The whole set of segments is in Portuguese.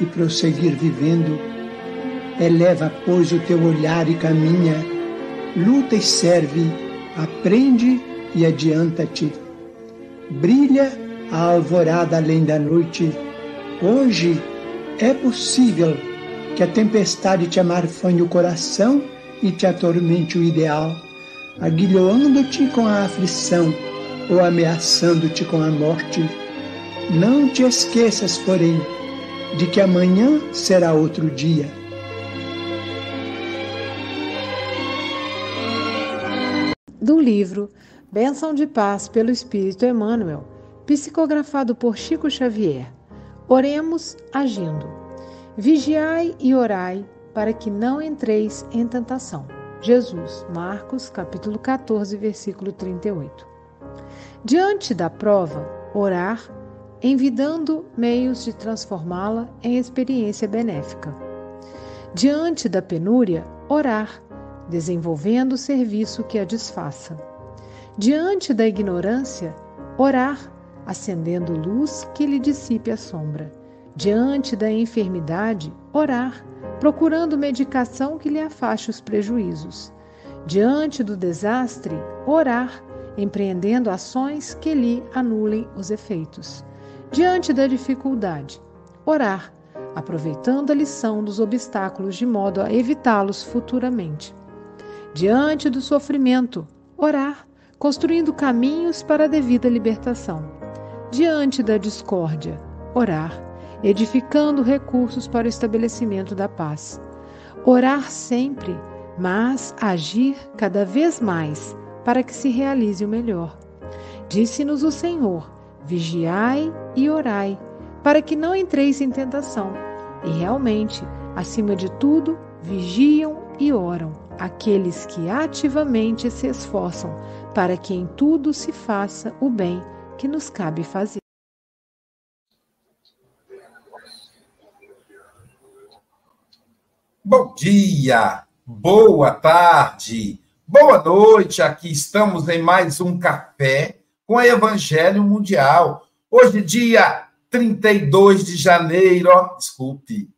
e prosseguir vivendo. Eleva, pois, o teu olhar e caminha, luta e serve, aprende e adianta-te. Brilha a alvorada além da noite. Hoje, é possível que a tempestade te amarfanhe o coração e te atormente o ideal, aguilhoando-te com a aflição ou ameaçando-te com a morte. Não te esqueças, porém, de que amanhã será outro dia. Do livro Bênção de Paz pelo Espírito Emmanuel, psicografado por Chico Xavier. Oremos agindo. Vigiai e orai para que não entreis em tentação. Jesus, Marcos, capítulo 14, versículo 38. Diante da prova, orar, envidando meios de transformá-la em experiência benéfica. Diante da penúria, orar, desenvolvendo o serviço que a desfaça. Diante da ignorância, orar, acendendo luz que lhe dissipe a sombra. Diante da enfermidade, orar, procurando medicação que lhe afaste os prejuízos. Diante do desastre, orar, empreendendo ações que lhe anulem os efeitos. Diante da dificuldade, orar, aproveitando a lição dos obstáculos de modo a evitá-los futuramente. Diante do sofrimento, orar, construindo caminhos para a devida libertação diante da discórdia, orar, edificando recursos para o estabelecimento da paz. Orar sempre, mas agir cada vez mais para que se realize o melhor. Disse-nos o Senhor: vigiai e orai, para que não entreis em tentação. E realmente, acima de tudo, vigiam e oram aqueles que ativamente se esforçam para que em tudo se faça o bem que nos cabe fazer. Bom dia, boa tarde, boa noite. Aqui estamos em mais um café com o Evangelho Mundial. Hoje, dia 32 de janeiro, ó, desculpe,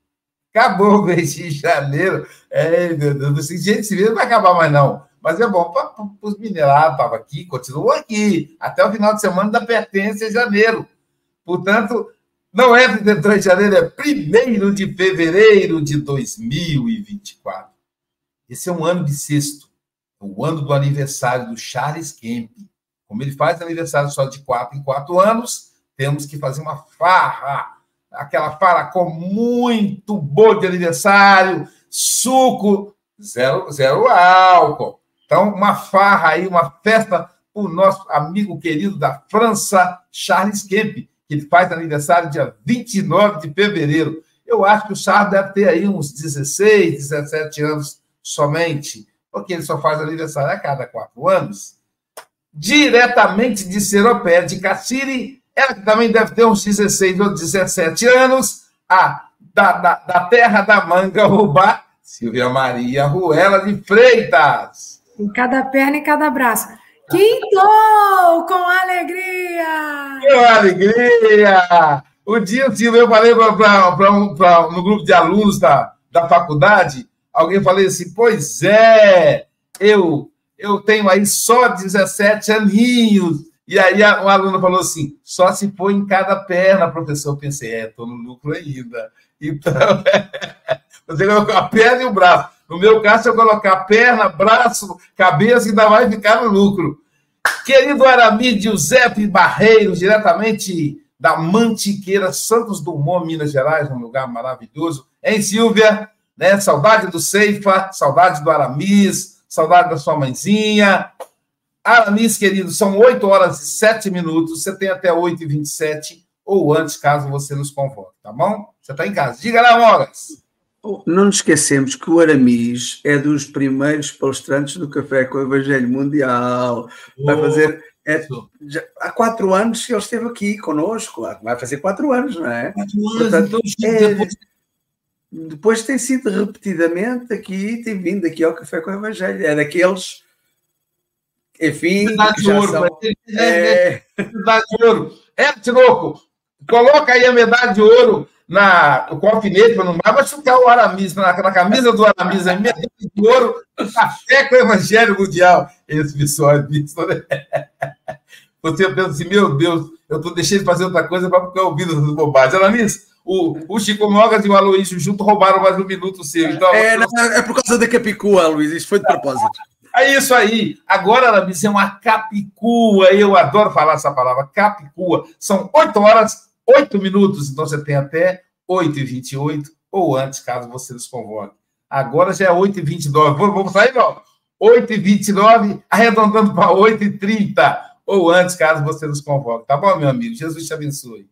acabou o mês de janeiro. É, meu Deus, esse jeito se vê, não vai acabar mais não. Mas é bom para os minerados, estava aqui, continuou aqui, até o final de semana da pertença em janeiro. Portanto, não é 32 de janeiro, é 1 de fevereiro de 2024. Esse é um ano bissexto, o ano do aniversário do Charles Kemp. Como ele faz aniversário só de quatro em quatro anos, temos que fazer uma farra, aquela farra com muito bolo de aniversário, suco, zero, zero álcool. Então, uma farra aí, uma festa o nosso amigo querido da França, Charles Kemp, que ele faz aniversário dia 29 de fevereiro. Eu acho que o Charles deve ter aí uns 16, 17 anos somente, porque ele só faz aniversário a cada quatro anos. Diretamente de Seropé, de Cassiri, ela que também deve ter uns 16 ou 17 anos, a da, da, da terra da manga roubar, Silvia Maria Ruela de Freitas. Em cada perna e cada braço. Quintou com alegria! Com alegria! O dia, Silvia, eu falei pra, pra, pra, pra, no grupo de alunos da, da faculdade, alguém falou assim, pois é, eu, eu tenho aí só 17 aninhos, e aí um aluno falou assim: só se for em cada perna, professor. Eu pensei, é, estou no lucro ainda. Então, a perna e o braço. No meu caso, se eu colocar perna, braço, cabeça, ainda vai ficar no lucro. Querido Aramis Giuseppe Barreiros, diretamente da Mantiqueira, Santos Dumont, Minas Gerais, um lugar maravilhoso. Hein, Silvia? Né? Saudade do Ceifa, saudade do Aramis, saudade da sua mãezinha. Aramis, querido, são 8 horas e 7 minutos. Você tem até 8 e 27 ou antes, caso você nos convoque, tá bom? Você está em casa. Diga lá, Moras. Não nos esquecemos que o Aramis é dos primeiros palestrantes do Café com o Evangelho Mundial. Vai fazer. É, já, há quatro anos que ele esteve aqui conosco. Vai fazer quatro anos, não é? Quatro anos. Portanto, então, é, depois... depois tem sido repetidamente aqui, tem vindo aqui ao Café com o Evangelho. É daqueles enfim, medalha de ouro. São... É... Medalha de ouro. É, Tinoco, coloca aí a medalha de ouro na, com alfinete para não vai chutar o Aramis na, na camisa do Aramis, a medalha de ouro, café com o Evangelho Mundial. Esse pessoal é visto, né? Você pensa assim, meu Deus, eu tô deixando de fazer outra coisa para ficar ouvindo essas bobagens. Aramis, o, o Chico Mogas e o Aloysio junto roubaram mais um minuto seu. Então, é, não, é por causa da Capicua, Luiz, isso foi de propósito. É isso aí. Agora, Aramis, é uma capicua. Eu adoro falar essa palavra, capicua. São 8 horas, 8 minutos. Então, você tem até 8 e 28 ou antes, caso você nos convoque. Agora já é 8 e 29. Vamos sair, não? 8 e 29, arredondando para 8 e 30 ou antes, caso você nos convoque. Tá bom, meu amigo? Jesus te abençoe.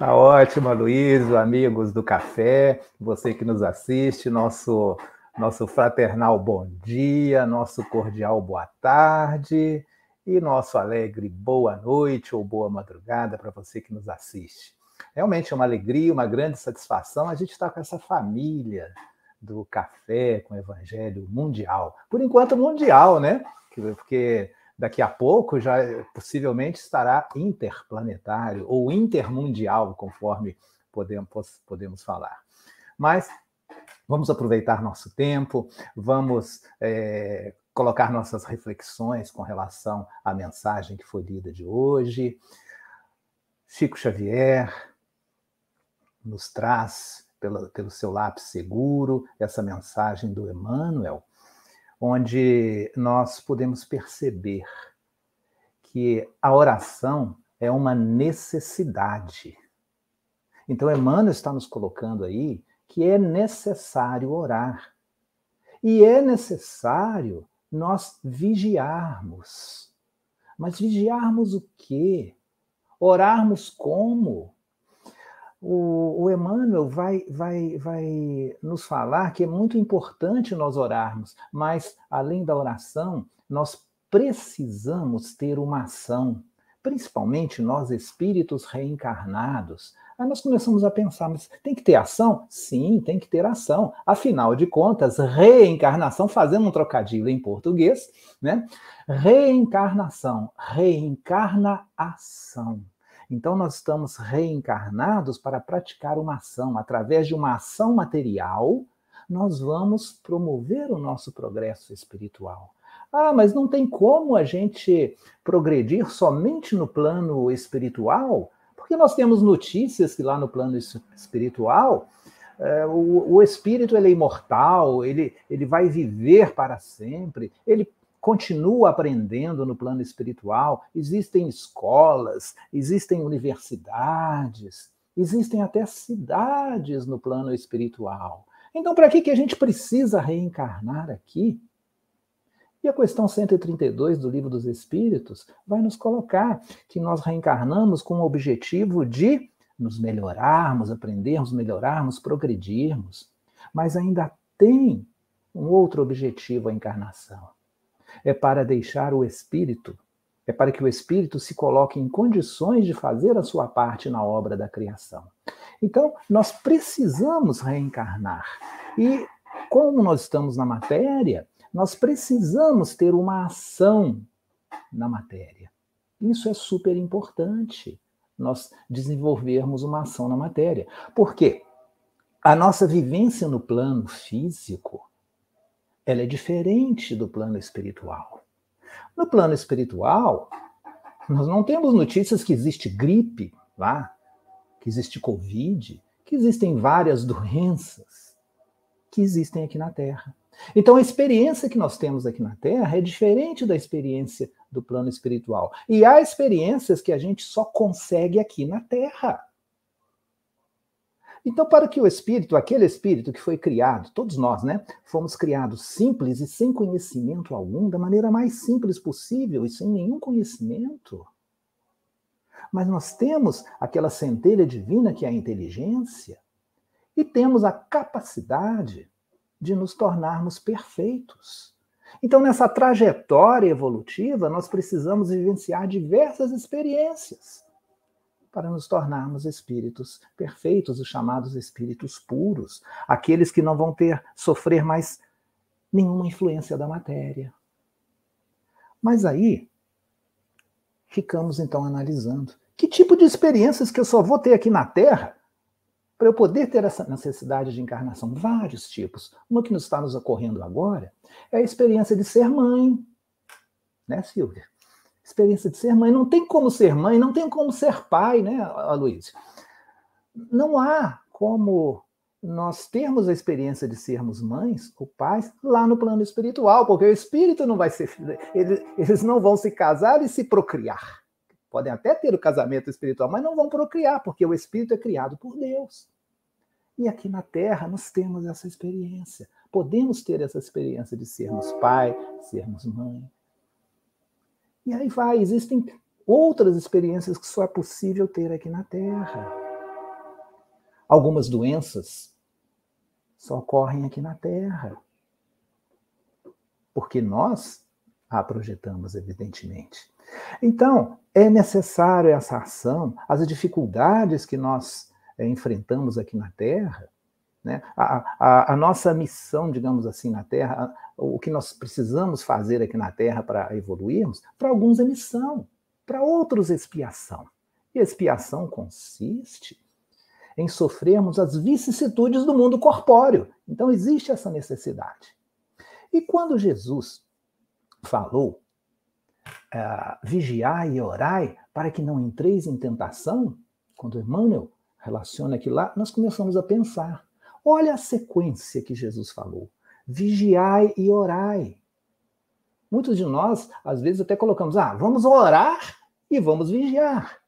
Tá ótimo, Luiz, amigos do café, você que nos assiste, nosso nosso fraternal bom dia, nosso cordial boa tarde e nosso alegre boa noite ou boa madrugada para você que nos assiste. Realmente é uma alegria, uma grande satisfação a gente estar com essa família do café com o Evangelho mundial. Por enquanto, mundial, né? Porque daqui a pouco já possivelmente estará interplanetário ou intermundial, conforme podemos, podemos falar. Mas Vamos aproveitar nosso tempo, vamos é, colocar nossas reflexões com relação à mensagem que foi lida de hoje. Chico Xavier nos traz, pela, pelo seu lápis seguro, essa mensagem do Emmanuel, onde nós podemos perceber que a oração é uma necessidade. Então, Emmanuel está nos colocando aí que é necessário orar. E é necessário nós vigiarmos. Mas vigiarmos o quê? Orarmos como? O, o Emmanuel vai, vai, vai nos falar que é muito importante nós orarmos, mas além da oração, nós precisamos ter uma ação, principalmente nós espíritos reencarnados, Aí nós começamos a pensar, mas tem que ter ação? Sim, tem que ter ação. Afinal de contas, reencarnação, fazendo um trocadilho em português, né? Reencarnação, reencarna ação. Então, nós estamos reencarnados para praticar uma ação. Através de uma ação material, nós vamos promover o nosso progresso espiritual. Ah, mas não tem como a gente progredir somente no plano espiritual? Porque nós temos notícias que lá no plano espiritual, é, o, o, espírito ele é imortal, ele, ele vai viver para sempre, ele continua aprendendo no plano espiritual. Existem escolas, existem universidades, existem até cidades no plano espiritual. Então, para que, que a gente precisa reencarnar aqui? E a questão 132 do Livro dos Espíritos vai nos colocar que nós reencarnamos com o objetivo de nos melhorarmos, aprendermos, melhorarmos, progredirmos. Mas ainda tem um outro objetivo a encarnação. É para deixar o espírito, é para que o espírito se coloque em condições de fazer a sua parte na obra da criação. Então, nós precisamos reencarnar. E como nós estamos na matéria, nós precisamos ter uma ação na matéria. Isso é super importante, nós desenvolvermos uma ação na matéria. Por quê? A nossa vivência no plano físico, ela é diferente do plano espiritual. No plano espiritual, nós não temos notícias que existe gripe lá, que existe Covid, que existem várias doenças que existem aqui na Terra. Então, a experiência que nós temos aqui na Terra é diferente da experiência do plano espiritual. E há experiências que a gente só consegue aqui na Terra. Então, para que o espírito, aquele espírito que foi criado, todos nós, né, fomos criados simples e sem conhecimento algum, da maneira mais simples possível e sem nenhum conhecimento. Mas nós temos aquela centelha divina que é a inteligência e temos a capacidade de nos tornarmos perfeitos. Então, nessa trajetória evolutiva, nós precisamos vivenciar diversas experiências para nos tornarmos espíritos perfeitos, os chamados espíritos puros, aqueles que não vão ter sofrer mais nenhuma influência da matéria. Mas aí ficamos então analisando que tipo de experiências que eu só vou ter aqui na Terra para eu poder ter essa necessidade de encarnação? Vários tipos. Uma que nos está nos ocorrendo agora é a experiência de ser mãe. Né, Silvia? Experiência de ser mãe. Não tem como ser mãe, não tem como ser pai, né, Luiz? Não há como nós termos a experiência de sermos mães ou pais lá no plano espiritual, porque o espírito não vai ser. Eles, eles não vão se casar e se procriar. Podem até ter o casamento espiritual, mas não vão procriar, porque o espírito é criado por Deus. E aqui na Terra nós temos essa experiência. Podemos ter essa experiência de sermos pai, sermos mãe. E aí vai, existem outras experiências que só é possível ter aqui na Terra. Algumas doenças só ocorrem aqui na Terra. Porque nós a projetamos, evidentemente. Então, é necessário essa ação, as dificuldades que nós é, enfrentamos aqui na Terra, né? A, a, a, nossa missão, digamos assim, na Terra, o que nós precisamos fazer aqui na Terra para evoluirmos, para alguns é missão, para outros expiação. E expiação consiste em sofrermos as vicissitudes do mundo corpóreo. Então existe essa necessidade. E quando Jesus falou uh, vigiai e orai para que não entreis em tentação, quando Emmanuel relaciona aqui lá, nós começamos a pensar. Olha a sequência que Jesus falou. Vigiai e orai. Muitos de nós, às vezes, até colocamos, ah, vamos orar e vamos vigiar.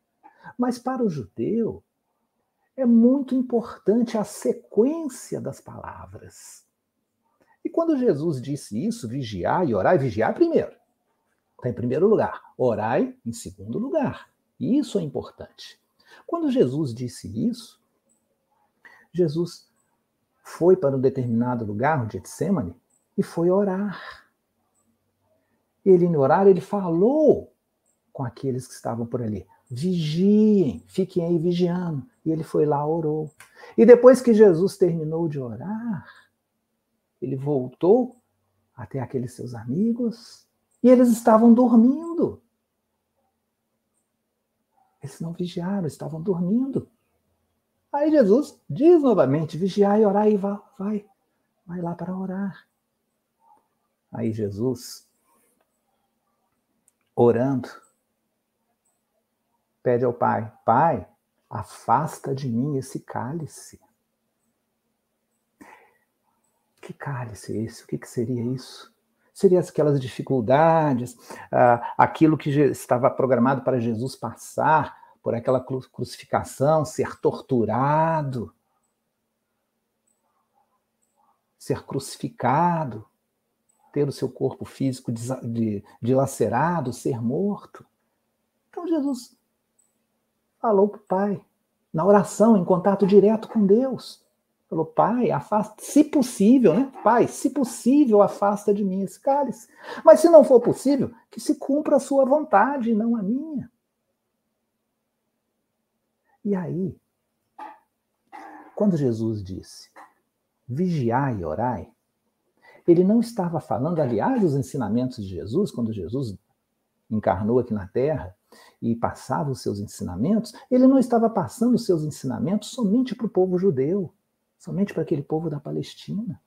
Mas para o judeu, é muito importante a sequência das palavras. E quando Jesus disse isso, vigiar e orar, vigiar primeiro. Está em primeiro lugar. Orai em segundo lugar. Isso é importante. Quando Jesus disse isso, Jesus foi para um determinado lugar, o Getsemane, e foi orar. Ele, no orar, ele falou com aqueles que estavam por ali. Vigiem, fiquem aí vigiando. E ele foi lá, orou. E depois que Jesus terminou de orar, ele voltou até aqueles seus amigos e eles estavam dormindo. Eles não vigiaram, estavam dormindo. Aí Jesus diz novamente: vigiar e orar, e vai, vai, vai lá para orar. Aí Jesus, orando, pede ao Pai: Pai, afasta de mim esse cálice. Que cálice é esse? O que, que seria isso? seriam aquelas dificuldades, ah, aquilo que estava programado para Jesus passar por aquela crucificação, ser torturado, ser crucificado, ter o seu corpo físico dilacerado, ser morto. Então Jesus falou para o Pai, na oração, em contato direto com Deus. Falou, pai, afasta, se possível, né? Pai, se possível, afasta de mim esse cálice. Mas se não for possível, que se cumpra a sua vontade, não a minha. E aí, quando Jesus disse, vigiai e orai, ele não estava falando, aliás, os ensinamentos de Jesus, quando Jesus encarnou aqui na Terra e passava os seus ensinamentos, ele não estava passando os seus ensinamentos somente para o povo judeu, somente para aquele povo da Palestina.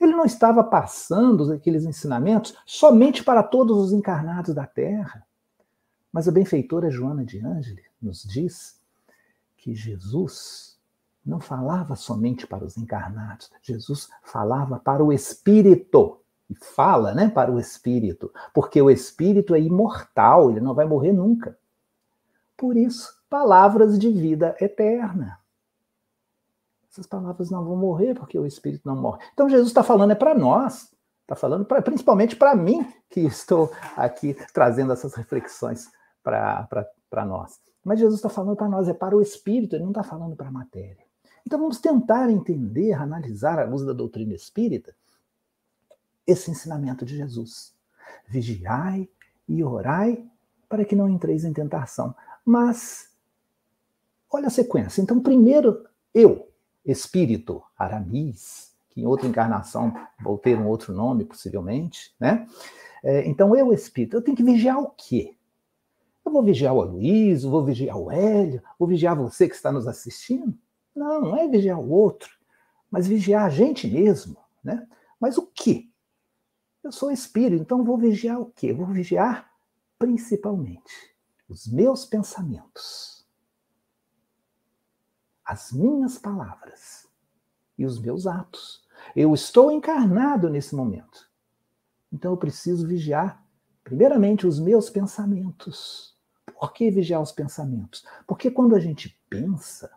Ele não estava passando aqueles ensinamentos somente para todos os encarnados da Terra. Mas a benfeitora Joana de Ângeles nos diz que Jesus não falava somente para os encarnados, Jesus falava para o espírito. E fala, né, para o espírito, porque o espírito é imortal, ele não vai morrer nunca. Por isso, palavras de vida eterna. Essas palavras não vão morrer porque o espírito não morre. Então Jesus está falando é para nós, está falando pra, principalmente para mim que estou aqui trazendo essas reflexões para nós. Mas Jesus está falando para nós, é para o espírito, ele não está falando para a matéria. Então vamos tentar entender, analisar à luz da doutrina espírita esse ensinamento de Jesus. Vigiai e orai para que não entreis em tentação. Mas olha a sequência. Então, primeiro, eu, espírito, Aramis, que em outra encarnação vou ter um outro nome, possivelmente, né? É, então, eu, espírito, eu tenho que vigiar o quê? Eu vou vigiar o Aloysio, vou vigiar o Hélio, vou vigiar você que está nos assistindo? Não, não é vigiar o outro, mas vigiar a gente mesmo, né? Mas o que? Eu sou espírito, então vou vigiar o quê? Vou vigiar principalmente os meus pensamentos, as minhas palavras e os meus atos. Eu estou encarnado nesse momento. Então eu preciso vigiar, primeiramente, os meus pensamentos. Por que vigiar os pensamentos? Porque quando a gente pensa,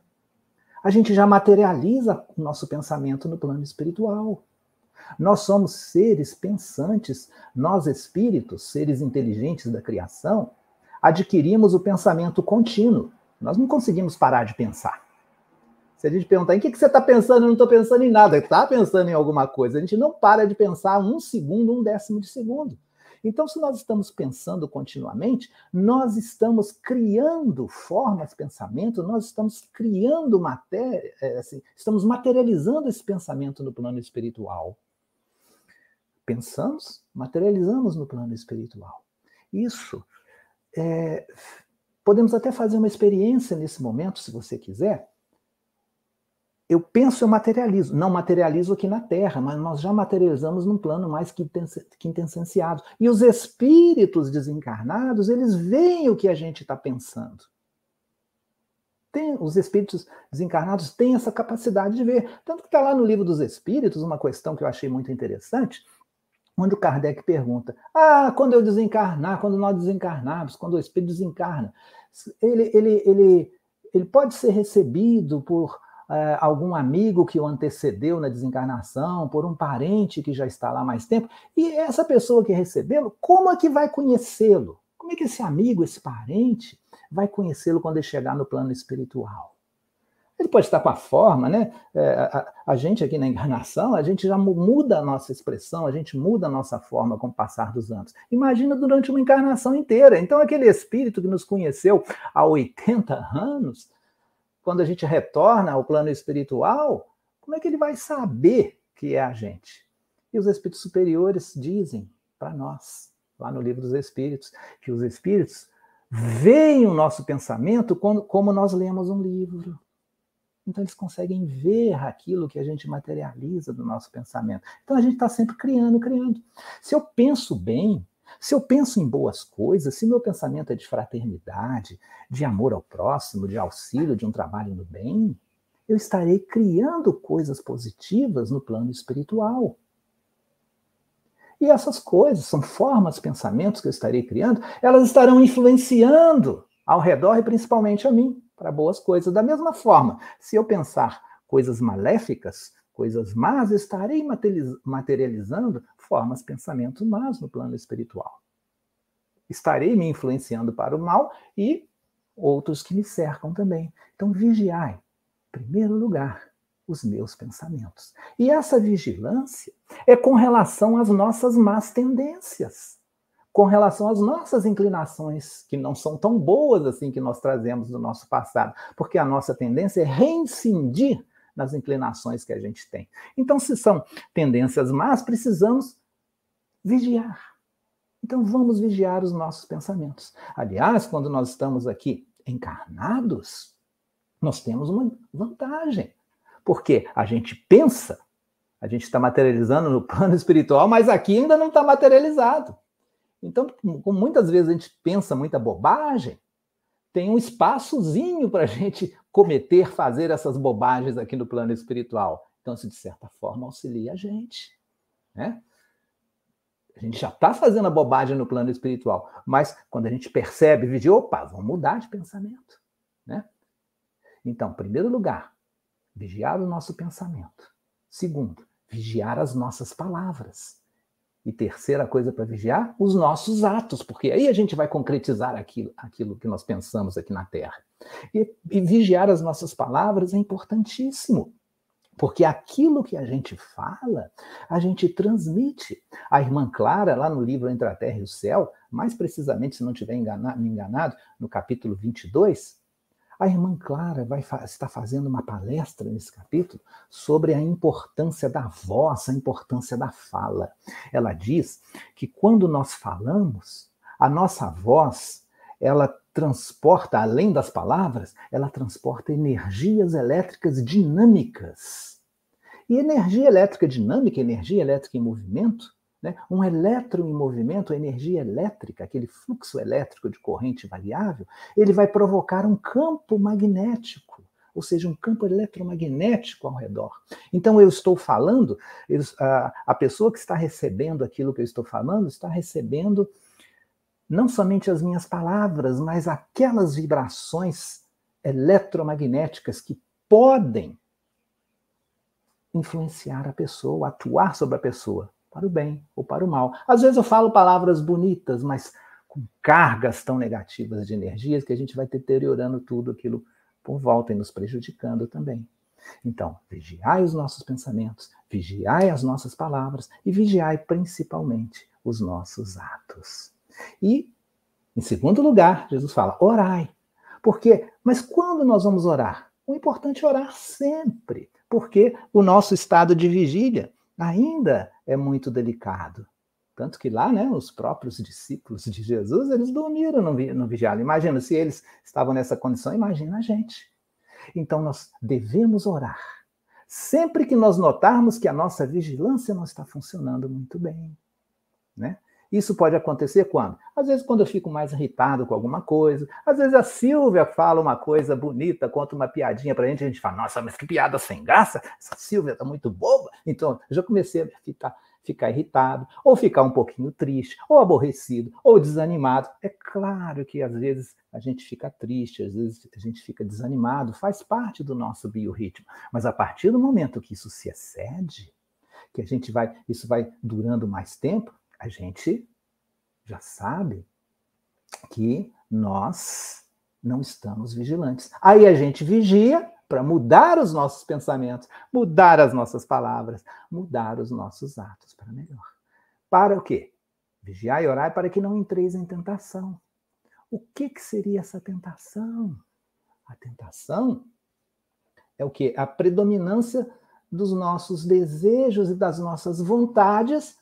a gente já materializa o nosso pensamento no plano espiritual. Nós somos seres pensantes, nós espíritos, seres inteligentes da criação, adquirimos o pensamento contínuo. Nós não conseguimos parar de pensar. Se a gente perguntar em que, que você está pensando, eu não estou pensando em nada, está pensando em alguma coisa. A gente não para de pensar um segundo, um décimo de segundo. Então, se nós estamos pensando continuamente, nós estamos criando formas, pensamento, nós estamos criando matéria, é, assim, estamos materializando esse pensamento no plano espiritual. Pensamos, materializamos no plano espiritual. Isso é, podemos até fazer uma experiência nesse momento, se você quiser, eu penso, eu materializo. Não materializo aqui na Terra, mas nós já materializamos num plano mais quintessenciado. E os espíritos desencarnados, eles veem o que a gente está pensando. Tem, os espíritos desencarnados têm essa capacidade de ver. Tanto que está lá no livro dos espíritos, uma questão que eu achei muito interessante, onde o Kardec pergunta: Ah, quando eu desencarnar, quando nós desencarnarmos, quando o espírito desencarna, ele, ele, ele, ele pode ser recebido por é, algum amigo que o antecedeu na desencarnação, por um parente que já está lá mais tempo, e essa pessoa que recebê-lo, como é que vai conhecê-lo? Como é que esse amigo, esse parente, vai conhecê-lo quando ele chegar no plano espiritual? Ele pode estar com a forma, né? É, a, a, gente aqui na encarnação, a gente já muda a nossa expressão, a gente muda a nossa forma com o passar dos anos. Imagina durante uma encarnação inteira. Então, aquele espírito que nos conheceu há 80 anos, quando a gente retorna ao plano espiritual, como é que ele vai saber que é a gente? E os espíritos superiores dizem para nós, lá no livro dos espíritos, que os espíritos veem o nosso pensamento como nós lemos um livro. Então eles conseguem ver aquilo que a gente materializa do nosso pensamento. Então a gente está sempre criando, criando. Se eu penso bem, se eu penso em boas coisas, se meu pensamento é de fraternidade, de amor ao próximo, de auxílio, de um trabalho no bem, eu estarei criando coisas positivas no plano espiritual. E essas coisas são formas, pensamentos que eu estarei criando, elas estarão influenciando ao redor e principalmente a mim, para boas coisas. Da mesma forma, se eu pensar coisas maléficas, coisas más, estarei materializando formas, pensamentos más no plano espiritual. Estarei me influenciando para o mal e outros que me cercam também. Então, vigiai, em primeiro lugar, os meus pensamentos. E essa vigilância é com relação às nossas más tendências, com relação às nossas inclinações, que não são tão boas assim que nós trazemos do nosso passado, porque a nossa tendência é reincidir nas inclinações que a gente tem. Então, se são tendências más, precisamos vigiar. Então, vamos vigiar os nossos pensamentos. Aliás, quando nós estamos aqui encarnados, nós temos uma vantagem. Porque a gente pensa, a gente está materializando no plano espiritual, mas aqui ainda não está materializado. Então, como muitas vezes a gente pensa muita bobagem, tem um espaçozinho para a gente cometer, fazer essas bobagens aqui no plano espiritual. Então, isso, de certa forma, auxilia a gente. Né? A gente já está fazendo a bobagem no plano espiritual, mas quando a gente percebe, vigia, opa, vamos mudar de pensamento. Né? Então, primeiro lugar, vigiar o nosso pensamento. Segundo, vigiar as nossas palavras. E terceira coisa para vigiar, os nossos atos, porque aí a gente vai concretizar aquilo, aquilo que nós pensamos aqui na Terra. E, e vigiar as nossas palavras é importantíssimo. Porque aquilo que a gente fala, a gente transmite. A irmã Clara, lá no livro Entre a Terra e o Céu, mais precisamente, se não estiver enganado, me enganado, no capítulo 22, a irmã Clara vai estar fazendo uma palestra nesse capítulo sobre a importância da voz, a importância da fala. Ela diz que quando nós falamos, a nossa voz, ela transporta, além das palavras, ela transporta energias elétricas dinâmicas. E energia elétrica dinâmica, energia elétrica em movimento, né? Um elétron em movimento, a energia elétrica, aquele fluxo elétrico de corrente variável, ele vai provocar um campo magnético, ou seja, um campo eletromagnético ao redor. Então eu estou falando, a pessoa que está recebendo aquilo que eu estou falando está recebendo não somente as minhas palavras, mas aquelas vibrações eletromagnéticas que podem influenciar a pessoa, atuar sobre a pessoa para o bem ou para o mal. Às vezes eu falo palavras bonitas, mas com cargas tão negativas de energias que a gente vai deteriorando tudo aquilo por volta e nos prejudicando também. Então, vigiai os nossos pensamentos, vigiai as nossas palavras e vigiai principalmente os nossos atos. E, em segundo lugar, Jesus fala: orai. Por quê? Mas quando nós vamos orar? O importante é orar sempre, porque o nosso estado de vigília ainda é muito delicado. Tanto que lá, né, os próprios discípulos de Jesus, eles dormiram no, no vigiado. Imagina, se eles estavam nessa condição, imagina a gente. Então, nós devemos orar. Sempre que nós notarmos que a nossa vigilância não está funcionando muito bem. Né? Isso pode acontecer quando? Às vezes, quando eu fico mais irritado com alguma coisa. Às vezes, a Silvia fala uma coisa bonita, conta uma piadinha pra gente, a gente fala, nossa, mas que piada sem graça, essa Silvia tá muito boba. Então, já comecei a ficar, ficar irritado, ou ficar um pouquinho triste, ou aborrecido, ou desanimado. É claro que às vezes a gente fica triste, às vezes a gente fica desanimado, faz parte do nosso biorritmo. Mas a partir do momento que isso se excede, que a gente vai, isso vai durando mais tempo, a gente já sabe que nós não estamos vigilantes. Aí a gente vigia para mudar os nossos pensamentos, mudar as nossas palavras, mudar os nossos atos para melhor. Para o quê? Vigiar e orar para que não entreis em tentação. O que, que seria essa tentação? A tentação é o que? A predominância dos nossos desejos e das nossas vontades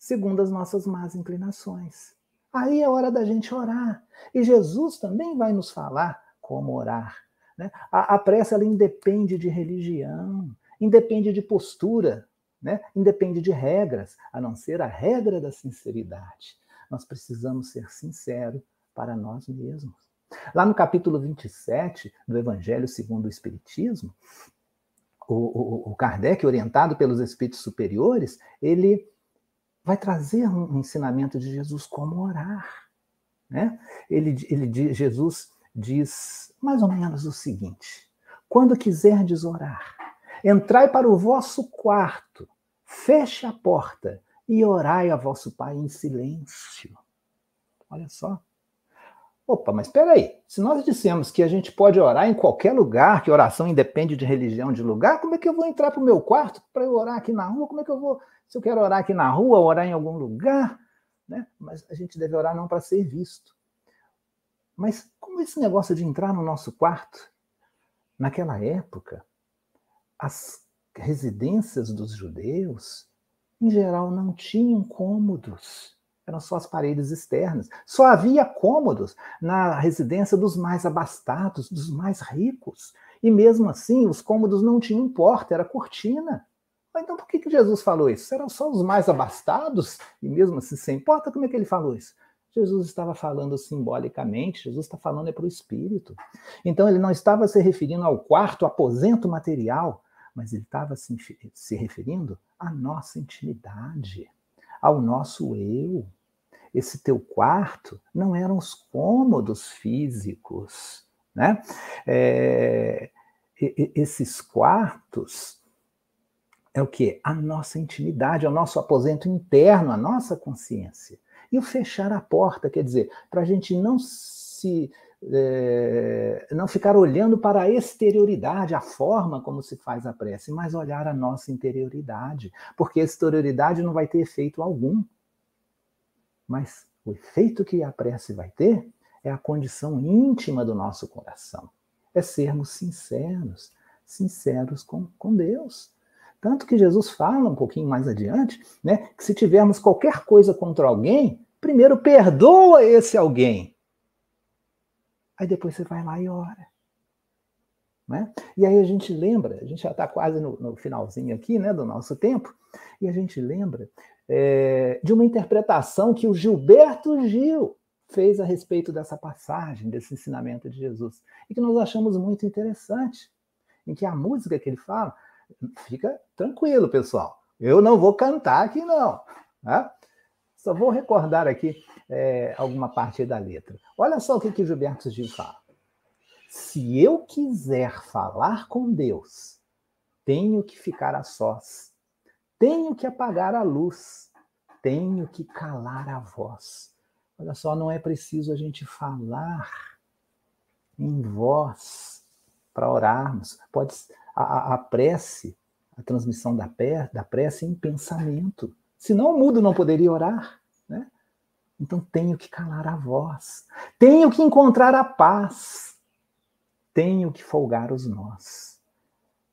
segundo as nossas más inclinações. Aí é hora da gente orar. E Jesus também vai nos falar como orar. Né? A, a prece ela independe de religião, independe de postura, né? independe de regras, a não ser a regra da sinceridade. Nós precisamos ser sinceros para nós mesmos. Lá no capítulo 27 do Evangelho segundo o Espiritismo, o, o, o Kardec, orientado pelos espíritos superiores, ele vai trazer um ensinamento de Jesus como orar. Né? Ele, ele, Jesus diz mais ou menos o seguinte: quando quiserdes orar, entrai para o vosso quarto, feche a porta e orai a vosso Pai em silêncio. Olha só. Opa, mas espera aí. Se nós dissemos que a gente pode orar em qualquer lugar, que oração independe de religião, de lugar, como é que eu vou entrar para o meu quarto para eu orar aqui na rua? Como é que eu vou, se eu quero orar aqui na rua, orar em algum lugar? Né? Mas a gente deve orar não para ser visto. Mas como esse negócio de entrar no nosso quarto? Naquela época, as residências dos judeus, em geral, não tinham cômodos eram só as paredes externas. Só havia cômodos na residência dos mais abastados, dos mais ricos. E mesmo assim, os cômodos não tinham porta, era cortina. Então por que, que Jesus falou isso? Eram só os mais abastados? E mesmo assim, sem porta, como é que ele falou isso? Jesus estava falando simbolicamente, Jesus está falando é para o espírito. Então ele não estava se referindo ao quarto aposento material, mas ele estava se, se referindo à nossa intimidade, ao nosso eu esse teu quarto não eram os cômodos físicos, né? É, esses quartos é o que? A nossa intimidade, o nosso aposento interno, a nossa consciência. E o fechar a porta, quer dizer, para a gente não se é, não ficar olhando para a exterioridade, a forma como se faz a prece, mas olhar a nossa interioridade, porque a exterioridade não vai ter efeito algum. Mas o efeito que a prece vai ter é a condição íntima do nosso coração. É sermos sinceros, sinceros com, com Deus. Tanto que Jesus fala um pouquinho mais adiante, né, que se tivermos qualquer coisa contra alguém, primeiro perdoa esse alguém. Aí depois você vai lá e ora. Né? E aí a gente lembra, a gente já está quase no, no, finalzinho aqui né, do nosso tempo, e a gente lembra é, de uma interpretação que o Gilberto Gil fez a respeito dessa passagem, desse ensinamento de Jesus, e que nós achamos muito interessante, em que a música que ele fala, fica tranquilo, pessoal, eu não vou cantar aqui não, né? só vou recordar aqui é, alguma parte da letra. Olha só o que, que Gilberto Gil fala. Se eu quiser falar com Deus, tenho que ficar a sós tenho que apagar a luz, tenho que calar a voz. Olha só, não é preciso a gente falar em voz para orarmos. Pode a, a, prece, a transmissão da, pé, da prece em pensamento. Senão o mudo não poderia orar, né? Então tenho que calar a voz, tenho que encontrar a paz, tenho que folgar os nós.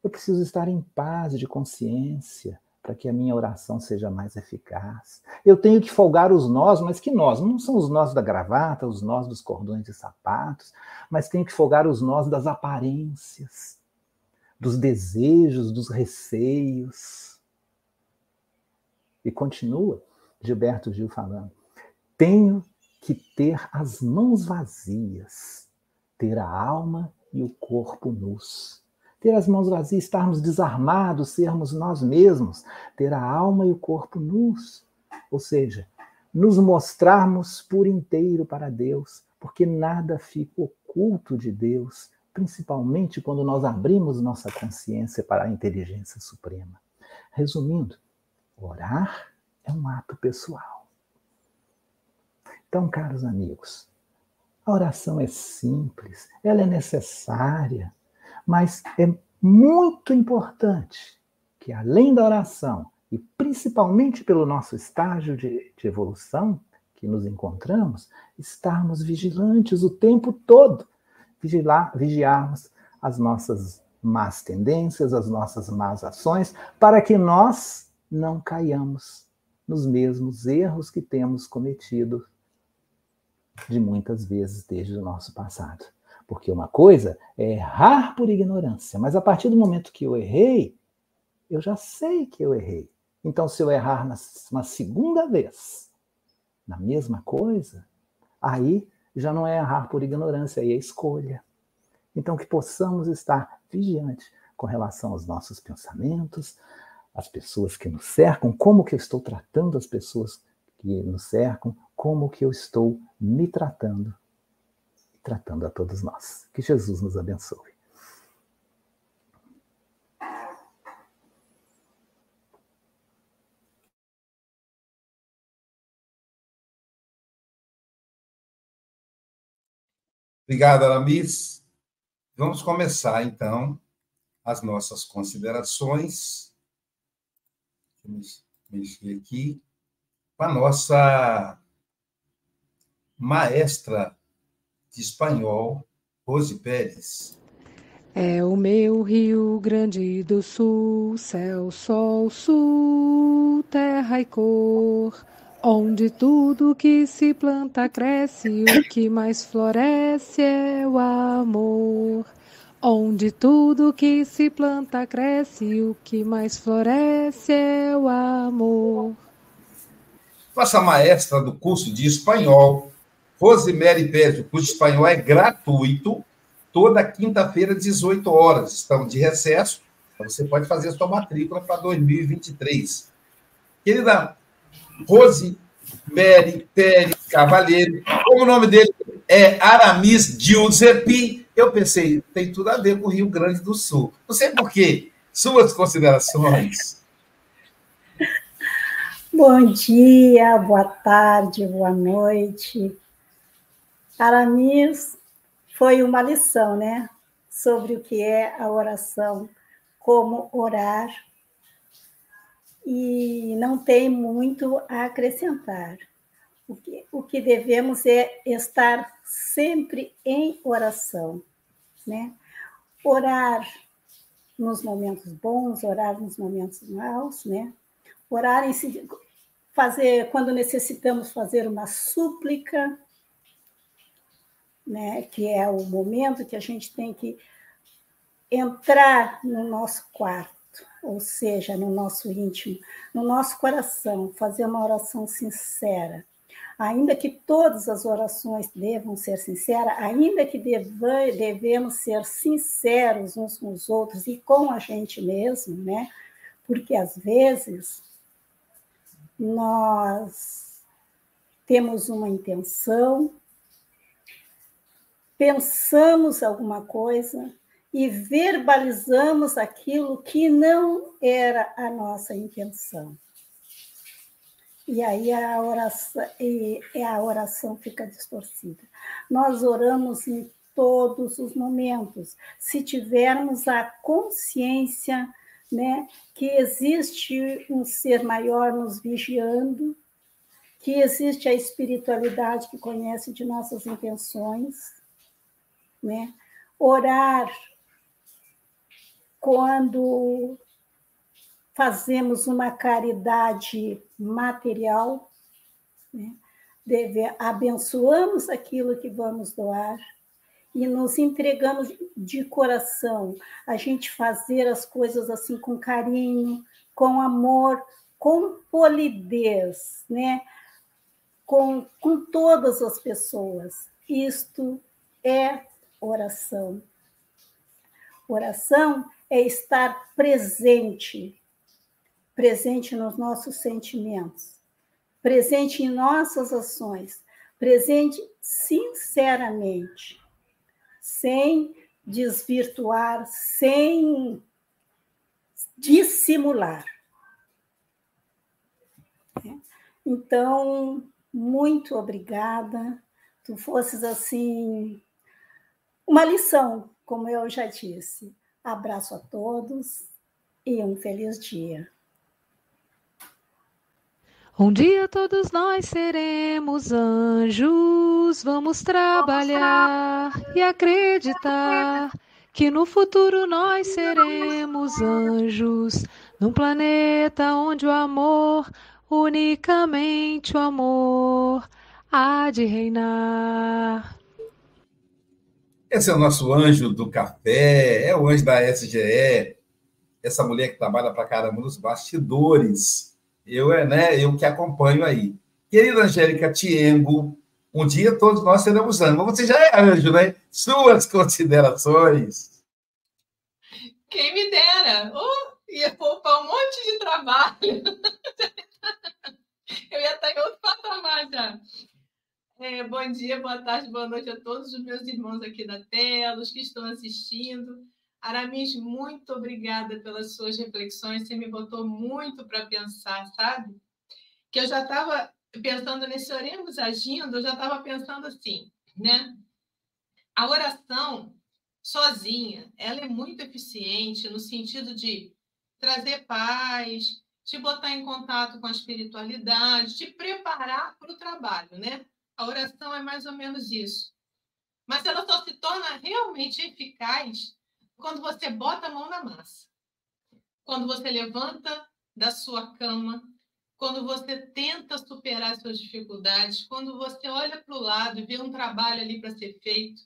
Eu preciso estar em paz de consciência, para que a minha oração seja mais eficaz. Eu tenho que folgar os nós, mas que nós? Não são os nós da gravata, os nós dos cordões de sapatos, mas tenho que folgar os nós das aparências, dos desejos, dos receios. E continua Gilberto Gil falando: tenho que ter as mãos vazias, ter a alma e o corpo nus ter as mãos vazias, estarmos desarmados, sermos nós mesmos, ter a alma e o corpo nus. Ou seja, nos mostrarmos por inteiro para Deus, porque nada fica oculto de Deus, principalmente quando nós abrimos nossa consciência para a inteligência suprema. Resumindo, orar é um ato pessoal. Então, caros amigos, a oração é simples, ela é necessária, mas é muito importante que, além da oração, e principalmente pelo nosso estágio de, de evolução que nos encontramos, estarmos vigilantes o tempo todo, vigilar, vigiarmos as nossas más tendências, as nossas más ações, para que nós não caiamos nos mesmos erros que temos cometido de muitas vezes desde o nosso passado. Porque uma coisa é errar por ignorância, mas a partir do momento que eu errei, eu já sei que eu errei. Então, se eu errar uma segunda vez na mesma coisa, aí já não é errar por ignorância, aí é escolha. Então, que possamos estar vigiantes com relação aos nossos pensamentos, as pessoas que nos cercam, como que eu estou tratando as pessoas que nos cercam, como que eu estou me tratando tratando a todos nós. Que Jesus nos abençoe. Obrigado, Aramis. Vamos começar, então, as nossas considerações. Vamos mexer aqui com a nossa maestra de espanhol, Rose Pérez. É o meu Rio Grande do Sul, céu, sol, sul, terra e cor, onde tudo que se planta cresce, o que mais floresce é o amor. Onde tudo que se planta cresce, o que mais floresce é o amor. Nossa maestra do curso de espanhol, Rosemary Pérez. O curso de espanhol é gratuito toda quinta-feira, 18 horas. Estão de recesso, então você pode fazer a sua matrícula para 2023. Querida Rose Mary Pérez Cavalheiro, como o nome dele é Aramis Giuseppe, eu pensei, tem tudo a ver com o Rio Grande do Sul. Não sei por quê. Suas considerações. Bom dia, boa tarde, boa noite. Aramis foi uma lição, né? Sobre o que é a oração, como orar. E não tem muito a acrescentar. O que, o que devemos é estar sempre em oração, né? Orar nos momentos bons, orar nos momentos maus, né? Orar em fazer quando necessitamos fazer uma súplica, né, que é o momento que a gente tem que entrar no nosso quarto, ou seja, no nosso íntimo, no nosso coração, fazer uma oração sincera. Ainda que todas as orações devam ser sinceras, ainda que deva, devemos ser sinceros uns com os outros e com a gente mesmo, né? Porque às vezes nós temos uma intenção, pensamos alguma coisa e verbalizamos aquilo que não era a nossa intenção. E aí a oração, e a oração fica distorcida. Nós oramos em todos os momentos, se tivermos a consciência né, que existe um ser maior nos vigiando, que existe a espiritualidade que conhece de nossas intenções, né? Orar quando fazemos uma caridade material, né? Deve, abençoamos aquilo que vamos doar e nos entregamos de coração, a gente fazer as coisas assim com carinho, com amor, com polidez, né? com, com todas as pessoas. Isto é oração. Oração é estar presente, presente nos nossos sentimentos, presente em nossas ações, presente sinceramente, sem desvirtuar, sem dissimular. Então, muito obrigada. Tu fosses assim uma lição, como eu já disse. Abraço a todos e um feliz dia. Um dia todos nós seremos anjos, vamos trabalhar e acreditar que no futuro nós seremos anjos, num planeta onde o amor, unicamente o amor, há de reinar. Esse é o nosso anjo do café, é o anjo da SGE, essa mulher que trabalha para caramba nos bastidores. Eu, é, né, eu que acompanho aí. Querida Angélica Tiengo, um dia todos nós seremos anjos. Mas você já é anjo, né? Suas considerações. Quem me dera! Oh, ia poupar um monte de trabalho. Eu ia estar em outro patamar já. É, bom dia, boa tarde, boa noite a todos os meus irmãos aqui da tela, os que estão assistindo. Aramis, muito obrigada pelas suas reflexões. Você me botou muito para pensar, sabe? Que eu já estava pensando nesse oremos agindo, eu já estava pensando assim, né? a oração sozinha, ela é muito eficiente no sentido de trazer paz, te botar em contato com a espiritualidade, te preparar para o trabalho, né? A oração é mais ou menos isso. Mas ela só se torna realmente eficaz quando você bota a mão na massa. Quando você levanta da sua cama, quando você tenta superar suas dificuldades, quando você olha para o lado e vê um trabalho ali para ser feito.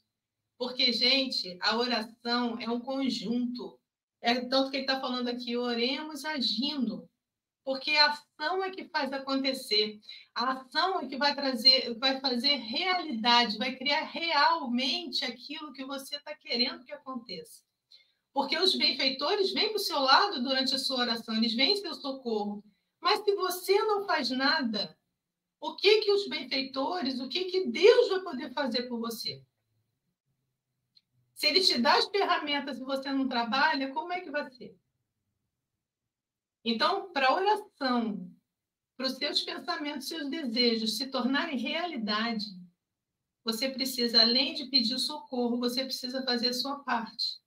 Porque, gente, a oração é um conjunto. É tanto que ele está falando aqui, oremos agindo porque a ação é que faz acontecer. A ação é que vai trazer, vai fazer realidade, vai criar realmente aquilo que você está querendo que aconteça. Porque os benfeitores vêm para o seu lado durante a sua oração, eles vêm em seu socorro. Mas se você não faz nada, o que que os benfeitores, o que que Deus vai poder fazer por você? Se ele te dá as ferramentas e você não trabalha, como é que vai ser? Então, para a oração, para os seus pensamentos, seus desejos se tornarem realidade, você precisa, além de pedir socorro, você precisa fazer a sua parte,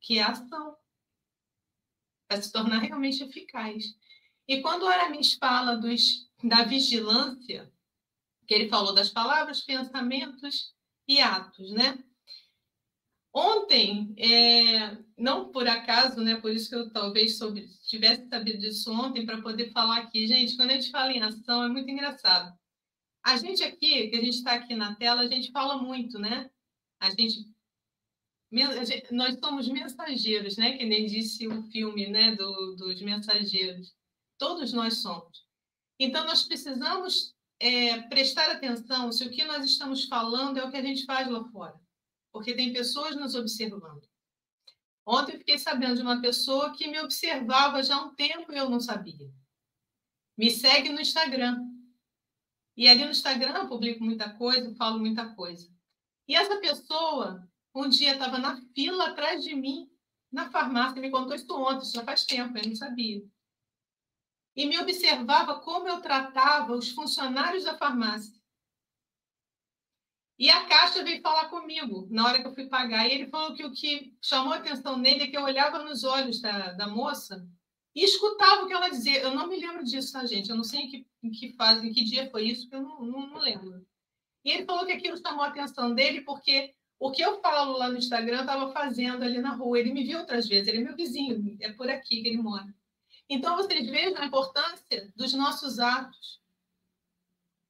que é a ação, para se tornar realmente eficaz. E quando o Aramis fala dos, da vigilância, que ele falou das palavras, pensamentos e atos, né? Ontem, é, não por acaso, né? Por isso que eu talvez soube, tivesse sabido disso ontem para poder falar aqui. Gente, quando a gente fala em ação, é muito engraçado. A gente aqui, que a gente está aqui na tela, a gente fala muito, né? A gente, nós somos mensageiros, né? Que nem disse o filme, né? Do, dos mensageiros. Todos nós somos. Então, nós precisamos é, prestar atenção se o que nós estamos falando é o que a gente faz lá fora porque tem pessoas nos observando. Ontem eu fiquei sabendo de uma pessoa que me observava já há um tempo e eu não sabia. Me segue no Instagram. E ali no Instagram eu publico muita coisa, falo muita coisa. E essa pessoa, um dia estava na fila atrás de mim, na farmácia, me contou isso ontem, já faz tempo, eu não sabia. E me observava como eu tratava os funcionários da farmácia. E a Caixa veio falar comigo na hora que eu fui pagar. E ele falou que o que chamou a atenção nele é que eu olhava nos olhos da, da moça e escutava o que ela dizia. Eu não me lembro disso, tá, gente? Eu não sei em que, em que fase, em que dia foi isso, porque eu não, não, não lembro. E ele falou que aquilo chamou a atenção dele porque o que eu falo lá no Instagram estava fazendo ali na rua. Ele me viu outras vezes, ele é meu vizinho, é por aqui que ele mora. Então, vocês vejam a importância dos nossos atos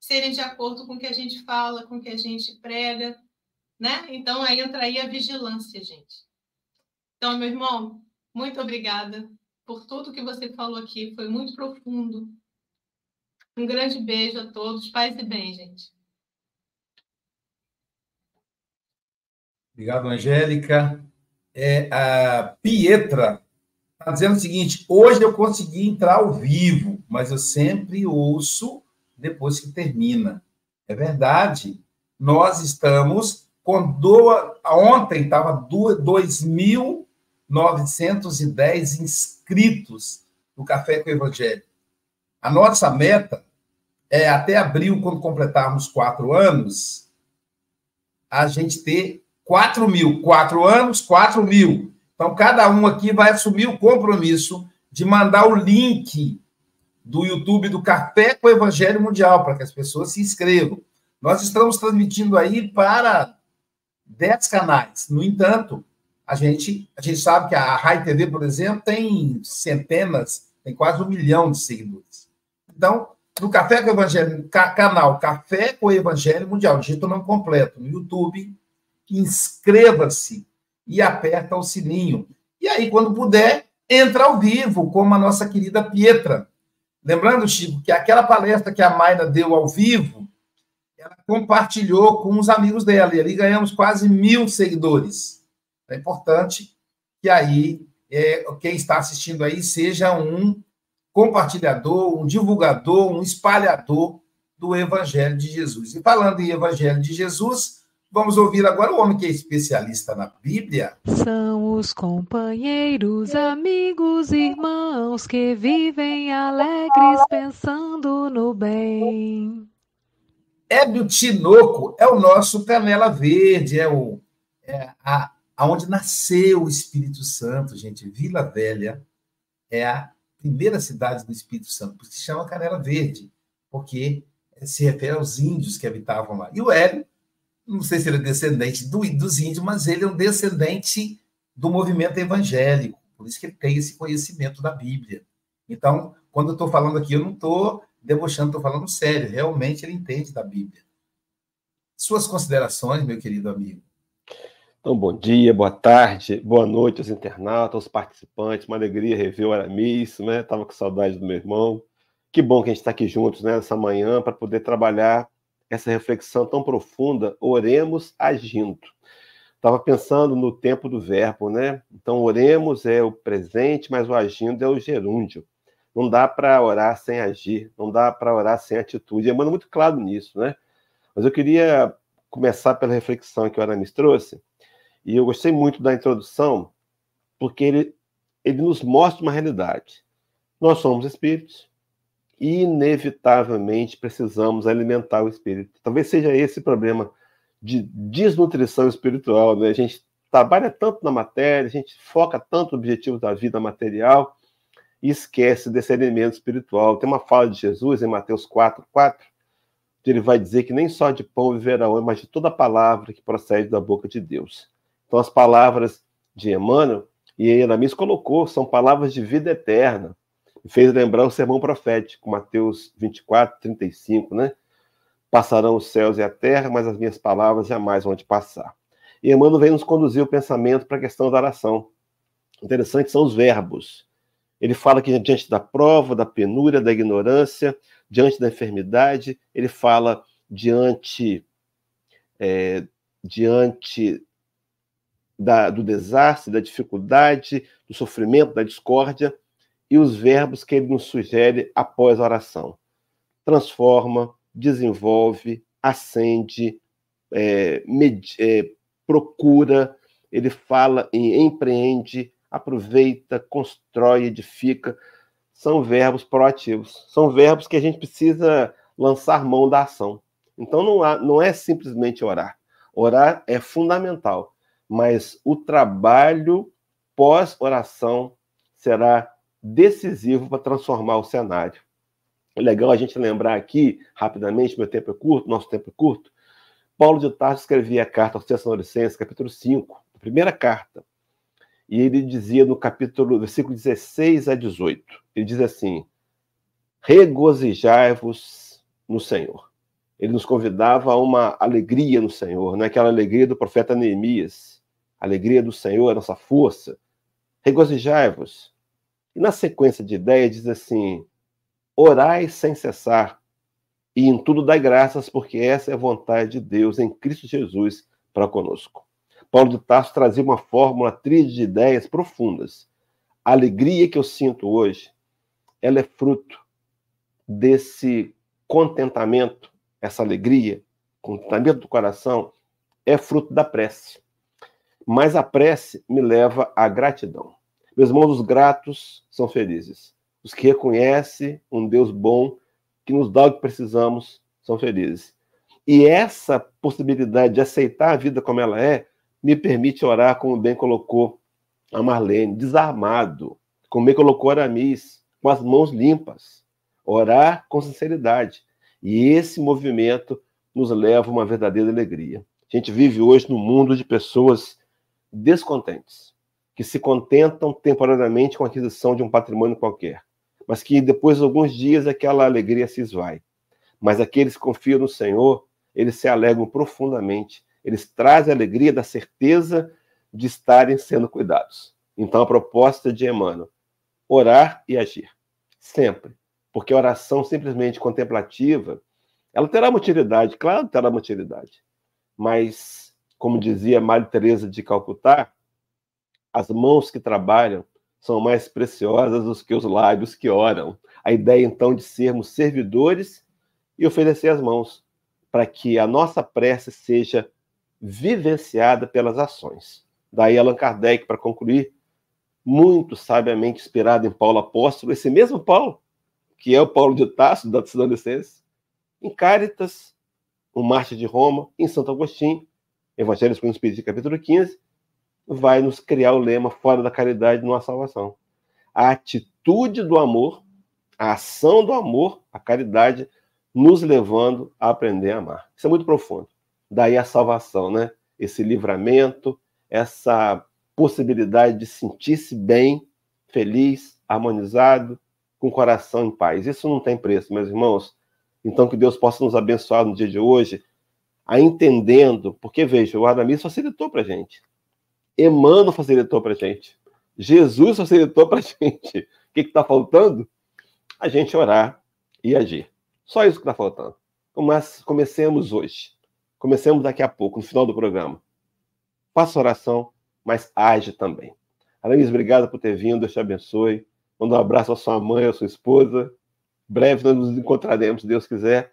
serem de acordo com o que a gente fala, com o que a gente prega, né? Então aí entra aí a vigilância, gente. Então, meu irmão, muito obrigada por tudo que você falou aqui, foi muito profundo. Um grande beijo a todos, paz e bem, gente. Obrigado, Angélica. É, a Pietra está dizendo o seguinte: hoje eu consegui entrar ao vivo, mas eu sempre ouço depois que termina. É verdade. Nós estamos com doa, ontem estava 2.910 inscritos no Café com o Evangelho. A nossa meta é até abril, quando completarmos quatro anos, a gente ter 4 mil. Quatro anos, 4 mil. Então, cada um aqui vai assumir o compromisso de mandar o link do YouTube do Café com o Evangelho Mundial, para que as pessoas se inscrevam. Nós estamos transmitindo aí para 10 canais. No entanto, a gente, a gente sabe que a Rai TV, por exemplo, tem centenas, tem quase um milhão de seguidores. Então, no Café com o Evangelho, canal Café com o Evangelho Mundial, digita o nome completo no YouTube, inscreva-se e aperta o sininho. E aí, quando puder, entra ao vivo, como a nossa querida Pietra, Lembrando, Chico, que aquela palestra que a Mayra deu ao vivo, ela compartilhou com os amigos dela, e ali ganhamos quase mil seguidores. É importante que aí é, quem está assistindo aí seja um compartilhador, um divulgador, um espalhador do Evangelho de Jesus. E falando em Evangelho de Jesus, Vamos ouvir agora o homem que é especialista na Bíblia. São os companheiros, amigos, irmãos que vivem alegres pensando no bem. Hébio Tinoco é o nosso canela verde, é o, é a, aonde nasceu o Espírito Santo, gente. Vila Velha é a primeira cidade do Espírito Santo, por isso se chama Canela Verde, porque se refere aos índios que habitavam lá. E o Hélio, não sei se ele é descendente do, dos índios, mas ele é um descendente do movimento evangélico, por isso que ele tem esse conhecimento da Bíblia. Então, quando eu estou falando aqui, eu não estou debochando, estou falando sério, realmente ele entende da Bíblia. Suas considerações, meu querido amigo. Então, bom dia, boa tarde, boa noite aos internautas, aos participantes. Uma alegria rever o Aramis, né? Estava com saudade do meu irmão. Que bom que a gente está aqui juntos né, nessa manhã para poder trabalhar essa reflexão tão profunda. Oremos agindo. Estava pensando no tempo do verbo, né? Então, oremos é o presente, mas o agindo é o gerúndio. Não dá para orar sem agir, não dá para orar sem atitude. Emmanuel é muito claro nisso, né? Mas eu queria começar pela reflexão que o Aramis trouxe e eu gostei muito da introdução, porque ele, ele nos mostra uma realidade. Nós somos espíritos inevitavelmente, precisamos alimentar o espírito. Talvez seja esse o problema de desnutrição espiritual. Né? A gente trabalha tanto na matéria, a gente foca tanto no objetivo da vida material e esquece desse alimento espiritual. Tem uma fala de Jesus em Mateus 4, 4, que ele vai dizer que nem só de pão viverá o homem, mas de toda palavra que procede da boca de Deus. Então, as palavras de Emmanuel, e Eramis colocou, são palavras de vida eterna. Fez lembrar o sermão profético, Mateus 24, 35, né? Passarão os céus e a terra, mas as minhas palavras jamais vão te passar. E Emmanuel vem nos conduzir o pensamento para a questão da oração. Interessante são os verbos. Ele fala que diante da prova, da penúria, da ignorância, diante da enfermidade, ele fala diante é, diante da, do desastre, da dificuldade, do sofrimento, da discórdia, e os verbos que ele nos sugere após a oração. Transforma, desenvolve, acende, é, é, procura, ele fala em empreende, aproveita, constrói, edifica. São verbos proativos. São verbos que a gente precisa lançar mão da ação. Então não, há, não é simplesmente orar. Orar é fundamental mas o trabalho pós-oração será decisivo para transformar o cenário. É legal a gente lembrar aqui, rapidamente, meu tempo é curto, nosso tempo é curto. Paulo de Tarso escrevia a carta aos Tessalonicenses, capítulo 5, a primeira carta. E ele dizia no capítulo, versículo 16 a 18, ele diz assim: Regozijai-vos no Senhor. Ele nos convidava a uma alegria no Senhor, né? aquela alegria do profeta Neemias a alegria do Senhor, a nossa força. Regozijai-vos. E na sequência de ideias diz assim: orai sem cessar, e em tudo dai graças, porque essa é a vontade de Deus em Cristo Jesus para conosco. Paulo de Tarso trazia uma fórmula tríade de ideias profundas. A alegria que eu sinto hoje, ela é fruto desse contentamento, essa alegria, contentamento do coração, é fruto da prece. Mas a prece me leva à gratidão. Meus irmãos, os gratos são felizes. Os que reconhecem um Deus bom, que nos dá o que precisamos, são felizes. E essa possibilidade de aceitar a vida como ela é, me permite orar, como bem colocou a Marlene, desarmado, como bem colocou Aramis, com as mãos limpas. Orar com sinceridade. E esse movimento nos leva a uma verdadeira alegria. A gente vive hoje num mundo de pessoas descontentes, que se contentam temporariamente com a aquisição de um patrimônio qualquer, mas que depois de alguns dias aquela alegria se esvai. Mas aqueles que confiam no Senhor, eles se alegram profundamente, eles trazem a alegria da certeza de estarem sendo cuidados. Então a proposta de Emmanuel, orar e agir, sempre, porque a oração simplesmente contemplativa, ela terá uma utilidade, claro, terá uma utilidade, mas como dizia Maria Teresa de Calcutá, as mãos que trabalham são mais preciosas do que os lábios que oram. A ideia então de sermos servidores e oferecer as mãos para que a nossa prece seja vivenciada pelas ações. Daí Allan Kardec, para concluir, muito sabiamente inspirado em Paulo Apóstolo, esse mesmo Paulo, que é o Paulo de Tasso, da Tessalonicenses, em Cáritas, o Mártir de Roma, em Santo Agostinho, Evangelho segundo o Espírito, capítulo 15, vai nos criar o lema fora da caridade não há salvação. A atitude do amor, a ação do amor, a caridade, nos levando a aprender a amar. Isso é muito profundo. Daí a salvação, né? Esse livramento, essa possibilidade de sentir-se bem, feliz, harmonizado, com coração em paz. Isso não tem preço, meus irmãos. Então, que Deus possa nos abençoar no dia de hoje, a entendendo, porque veja, o Adamis facilitou para gente. Emmanuel facilitou para gente. Jesus facilitou para gente. O que está faltando? A gente orar e agir. Só isso que está faltando. Mas comecemos hoje. Comecemos daqui a pouco, no final do programa. Faça oração, mas age também. Aramis, obrigado por ter vindo. Deus te abençoe. Manda um abraço à sua mãe, à sua esposa. Breve nós nos encontraremos, se Deus quiser.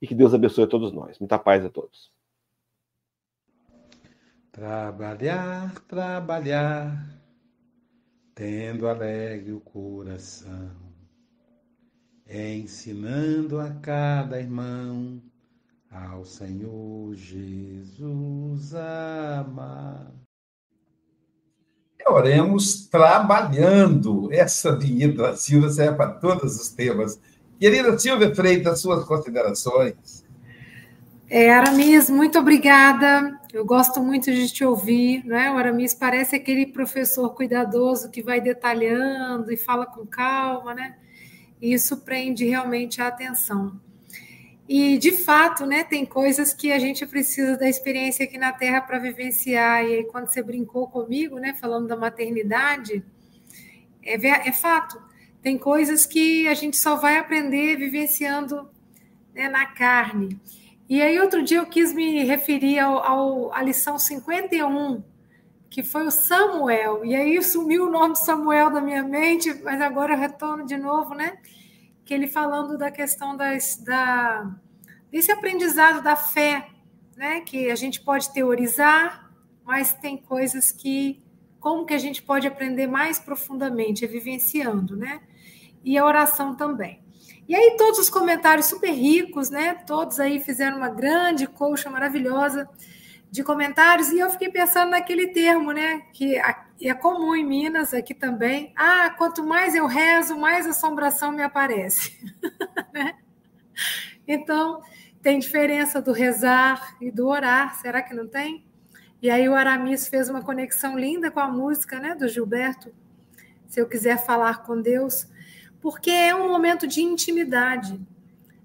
E que Deus abençoe a todos nós. Muita paz a todos. Trabalhar, trabalhar, tendo alegre o coração, ensinando a cada irmão ao Senhor Jesus amar. Oremos trabalhando. Essa vinheta da Silvia serve para todos os temas. Querida Silvia Freitas, suas considerações. É, Aramis, muito obrigada. Eu gosto muito de te ouvir, né? O Aramis parece aquele professor cuidadoso que vai detalhando e fala com calma, né? E isso prende realmente a atenção. E, de fato, né, tem coisas que a gente precisa da experiência aqui na Terra para vivenciar. E aí, quando você brincou comigo, né, falando da maternidade, é, é fato. Tem coisas que a gente só vai aprender vivenciando né, na carne. E aí, outro dia, eu quis me referir ao, ao, à lição 51, que foi o Samuel. E aí sumiu o nome Samuel da minha mente, mas agora eu retorno de novo, né? que ele falando da questão das, da, desse aprendizado da fé, né? Que a gente pode teorizar, mas tem coisas que como que a gente pode aprender mais profundamente, é vivenciando, né? E a oração também. E aí todos os comentários super ricos, né? Todos aí fizeram uma grande colcha maravilhosa de comentários e eu fiquei pensando naquele termo, né? Que é comum em Minas, aqui também. Ah, quanto mais eu rezo, mais assombração me aparece. né? Então, tem diferença do rezar e do orar, será que não tem? E aí o Aramis fez uma conexão linda com a música né, do Gilberto, se eu quiser falar com Deus, porque é um momento de intimidade.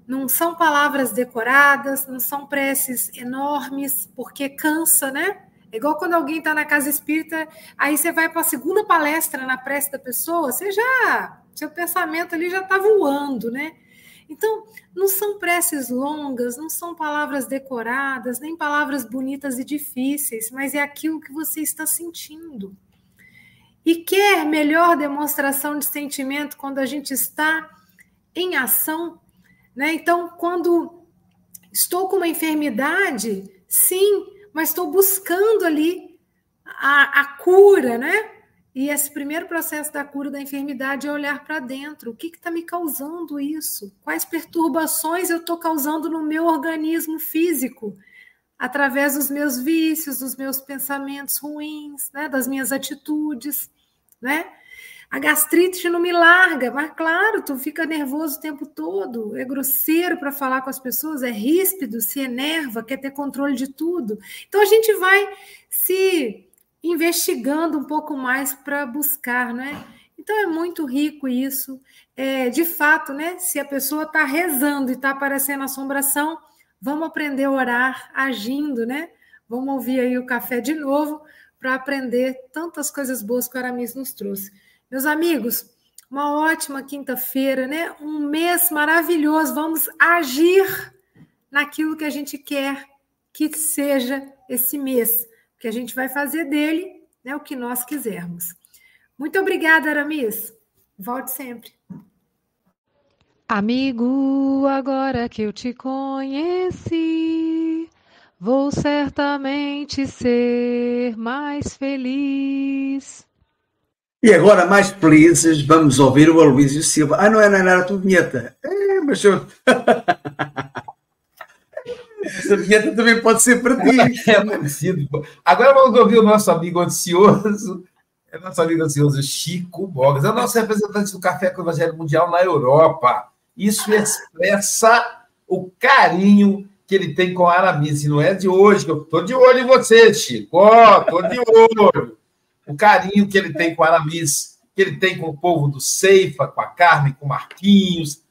Não são palavras decoradas, não são preces enormes, porque cansa, né? É igual quando alguém está na casa espírita, aí você vai para a segunda palestra na prece da pessoa, você já, seu pensamento ali já está voando, né? Então, não são preces longas, não são palavras decoradas, nem palavras bonitas e difíceis, mas é aquilo que você está sentindo. E quer melhor demonstração de sentimento quando a gente está em ação, né? Então, quando estou com uma enfermidade, sim, mas estou buscando ali a, a cura, né? E esse primeiro processo da cura da enfermidade é olhar para dentro. O que está me causando isso? Quais perturbações eu estou causando no meu organismo físico? Através dos meus vícios, dos meus pensamentos ruins, né? das minhas atitudes, né? A gastrite não me larga, mas claro, tu fica nervoso o tempo todo, é grosseiro para falar com as pessoas, é ríspido, se enerva, quer ter controle de tudo. Então a gente vai se investigando um pouco mais para buscar, né? Então é muito rico isso. É, de fato, né? Se a pessoa está rezando e está aparecendo assombração, vamos aprender a orar agindo, né? Vamos ouvir aí o café de novo para aprender tantas coisas boas que o Aramis nos trouxe. Meus amigos, uma ótima quinta-feira, né? Um mês maravilhoso. Vamos agir naquilo que a gente quer que seja esse mês, que a gente vai fazer dele, né, o que nós quisermos. Muito obrigada, Aramis. Volte sempre. Amigo, agora que eu te conheci, vou certamente ser mais feliz. E agora, mais felizes, vamos ouvir o Aloysio Silva. Ah, não é, não era a tua vinheta. É, mas eu... essa vinheta também pode ser para ti. É parecido. Agora vamos ouvir o nosso amigo ansioso, é nosso amigo ansioso Chico Bogas, é o nosso representante do Café com o Evangelho Mundial na Europa. Isso expressa o carinho que ele tem com a Aramis, e não é de hoje, eu estou de olho em você, Chico. Ó, oh, estou de olho. O carinho que ele tem com a Aramis, que ele tem com o povo do Ceifa, com a Carmen, com o Marquinhos,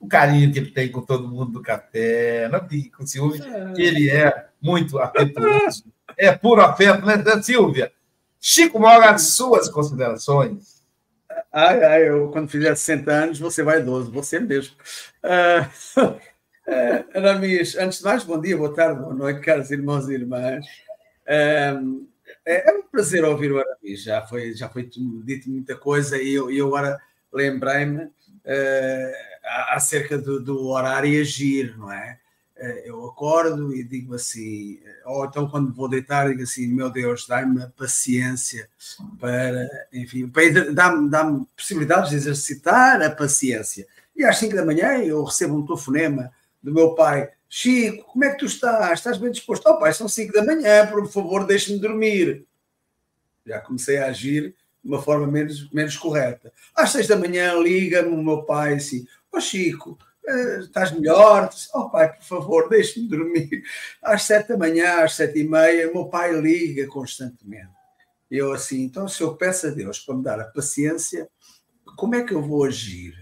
o carinho que ele tem com todo mundo do café, não fique com ciúme, que ele é muito afetuoso. É puro afeto, né, Silvia? Chico Moga, suas considerações. Ai, ai, eu, quando fizer 60 anos, você vai idoso, você mesmo. Uh, uh, Aramis, antes de mais, bom dia, boa tarde, boa noite, caros irmãos e irmãs. Uh, é, é, um prazer ouvir o Aramis, já foi, já foi dito muita coisa e eu, eu agora lembrei-me uh, acerca do, do horário e agir, não é? Uh, eu acordo e digo assim, ou então quando vou deitar, digo assim: meu Deus, dá-me paciência para, enfim, dá-me dá possibilidades de exercitar a paciência. E às 5 da manhã eu recebo um telefonema do meu pai: Chico, como é que tu estás? Estás bem disposto? Oh, pai, são 5 da manhã, por favor, deixe-me dormir. Já comecei a agir de uma forma menos, menos correta. Às 6 da manhã, liga-me o meu pai assim: Ó oh, Chico, eh, estás melhor? Oh pai, por favor, deixe-me dormir. Às 7 da manhã, às 7 e meia, meu pai liga constantemente. Eu assim, então se eu peço a Deus para me dar a paciência, como é que eu vou agir?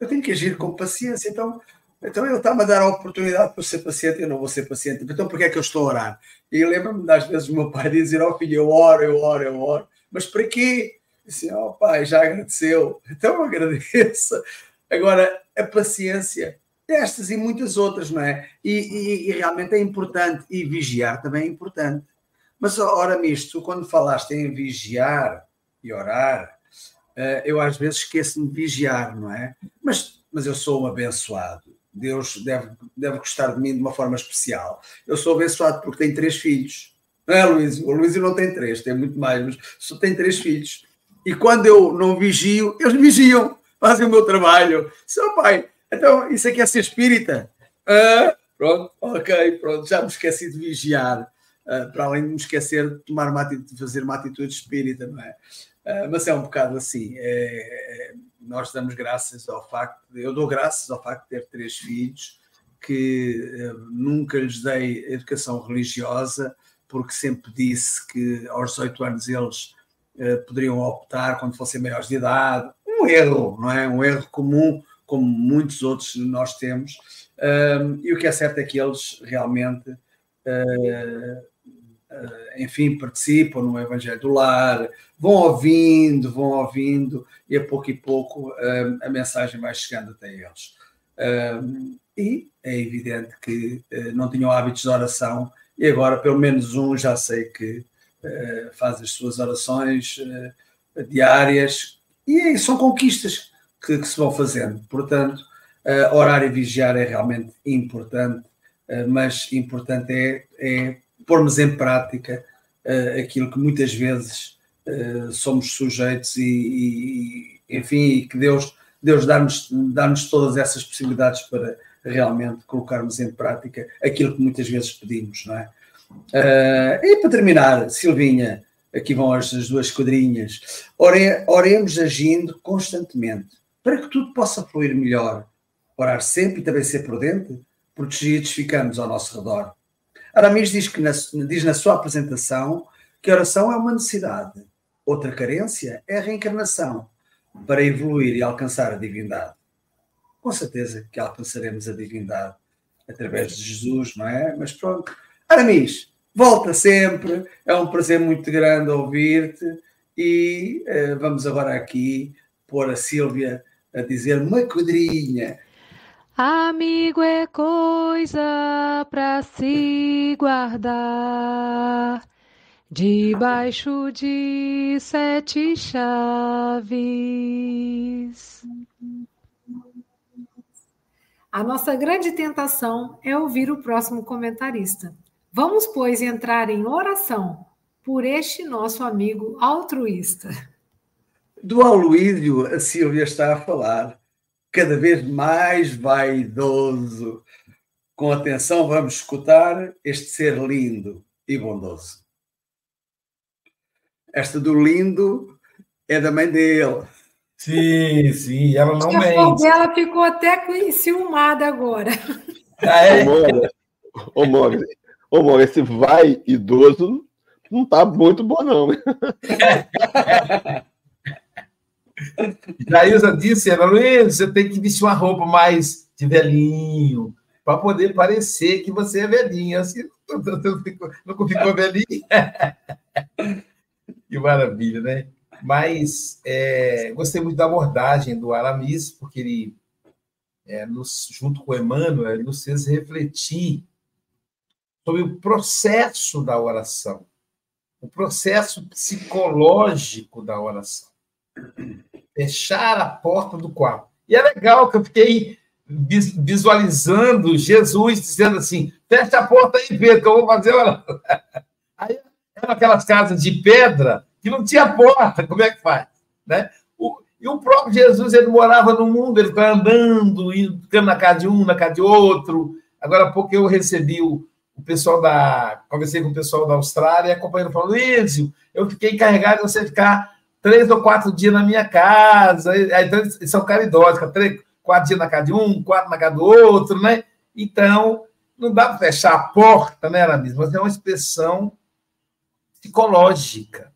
Eu tenho que agir com paciência, então então ele está-me a dar a oportunidade para ser paciente, eu não vou ser paciente. Então porquê é que eu estou a orar? E lembro-me das vezes o meu pai dizer, ó oh, filho, eu oro, eu oro, eu oro. Mas para quê? Disse, ó oh, pai, já agradeceu. Então agradeça. Agora, a paciência, estas e muitas outras, não é? E, e, e realmente é importante. E vigiar também é importante. Mas, ora, misto, quando falaste em vigiar e orar, eh, eu às vezes esqueço-me de vigiar, não é? Mas, mas eu sou um abençoado Deus deve, deve gostar de mim de uma forma especial. Eu sou abençoado porque tenho três filhos. Não é, Luís? O Luís não tem três, tem muito mais, mas só tem três filhos. E quando eu não vigio, eles vigiam, fazem o meu trabalho. Seu pai, então isso aqui é ser espírita? Ah, pronto, ok, pronto, já me esqueci de vigiar. Para além de me esquecer de, tomar uma atitude, de fazer uma atitude espírita, não é? Mas é um bocado assim. É, é, nós damos graças ao facto, de, eu dou graças ao facto de ter três filhos, que nunca lhes dei educação religiosa, porque sempre disse que aos 18 anos eles poderiam optar quando fossem maiores de idade. Um erro, não é? Um erro comum, como muitos outros nós temos. Uh, e o que é certo é que eles realmente eh, enfim, participam no Evangelho do Lar, vão ouvindo, vão ouvindo, e a pouco e pouco a mensagem vai chegando até eles. E é evidente que não tinham hábitos de oração, e agora, pelo menos um, já sei que faz as suas orações diárias, e são conquistas que, que se vão fazendo. Portanto, orar e vigiar é realmente importante, mas importante é, é pormos em prática uh, aquilo que muitas vezes uh, somos sujeitos e, e, enfim, que Deus, Deus dá-nos dá todas essas possibilidades para realmente colocarmos em prática aquilo que muitas vezes pedimos, não é? Uh, e para terminar, Silvinha, aqui vão as, as duas quadrinhas, Ore, oremos agindo constantemente, para que tudo possa fluir melhor. Orar sempre e também ser prudente, protegidos ficamos ao nosso redor. Aramis diz, que na, diz na sua apresentação que a oração é uma necessidade. Outra carência é a reencarnação para evoluir e alcançar a divindade. Com certeza que alcançaremos a divindade através de Jesus, não é? Mas pronto. Aramis, volta sempre. É um prazer muito grande ouvir-te. E uh, vamos agora aqui pôr a Sílvia a dizer uma quadrinha Amigo é coisa para se guardar debaixo de sete chaves. A nossa grande tentação é ouvir o próximo comentarista. Vamos, pois, entrar em oração por este nosso amigo altruísta. Do Aloísio, a Silvia está a falar cada vez mais vaidoso. Com atenção, vamos escutar este ser lindo e bondoso. Esta do lindo é da mãe dele. Sim, sim, ela não a mente. dela ficou até enciumada agora. Ah, é? Ô, Mogli, ô, Mogli, esse vai idoso não tá muito bom, não. Jailza disse, Ana Luiz, você tem que vestir uma roupa mais de velhinho, para poder parecer que você é velhinho. Assim, não ficou, não ficou velhinho. que maravilha, né? Mas é, gostei muito da abordagem do Aramis, porque ele, é, nos, junto com o Emmanuel, ele nos fez refletir sobre o processo da oração, o processo psicológico da oração. Fechar a porta do quarto. E é legal que eu fiquei visualizando Jesus dizendo assim: fecha a porta aí, Pedro, que eu vou fazer oração. Aí eram aquelas casas de pedra que não tinha porta, como é que faz? Né? O, e o próprio Jesus, ele morava no mundo, ele está andando, ficando na casa de um, na casa de outro. Agora pouco eu recebi o, o pessoal da. Conversei com o pessoal da Austrália, a companheira falou: Luísio, eu fiquei encarregado de você ficar três ou quatro dias na minha casa. Então, eles são caridosos, três, quatro dias na casa de um, quatro na casa do outro, né? Então, não dá para fechar a porta, né, Aramis? Mas é uma expressão psicológica.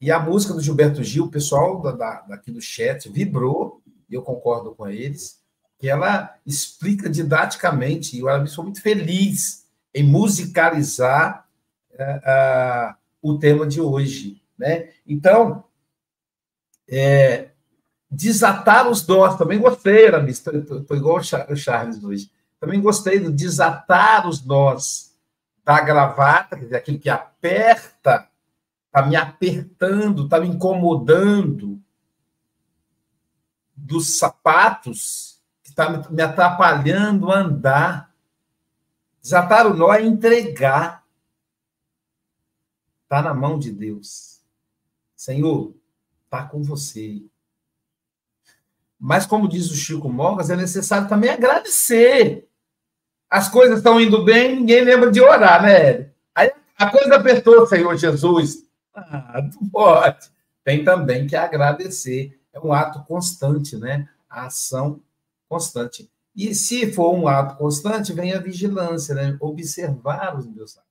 E a música do Gilberto Gil, o pessoal da, da, daqui do chat vibrou, e eu concordo com eles, que ela explica didaticamente, e o Aramis foi muito feliz em musicalizar uh, uh, o tema de hoje. Né? Então, é, desatar os dós, também gostei, Aramis, estou igual o Charles hoje. Também gostei do desatar os nós da gravata, quer dizer, aquilo que aperta está me apertando, está me incomodando, dos sapatos, que está me atrapalhando a andar. Desatar o nó é entregar. Está na mão de Deus. Senhor, está com você. Mas, como diz o Chico Mogas, é necessário também agradecer. As coisas estão indo bem, ninguém lembra de orar, né? Aí a coisa apertou, Senhor Jesus. Ah, tu pode. Tem também que agradecer. É um ato constante, né? A ação constante. E se for um ato constante, vem a vigilância, né? Observar os meus atos.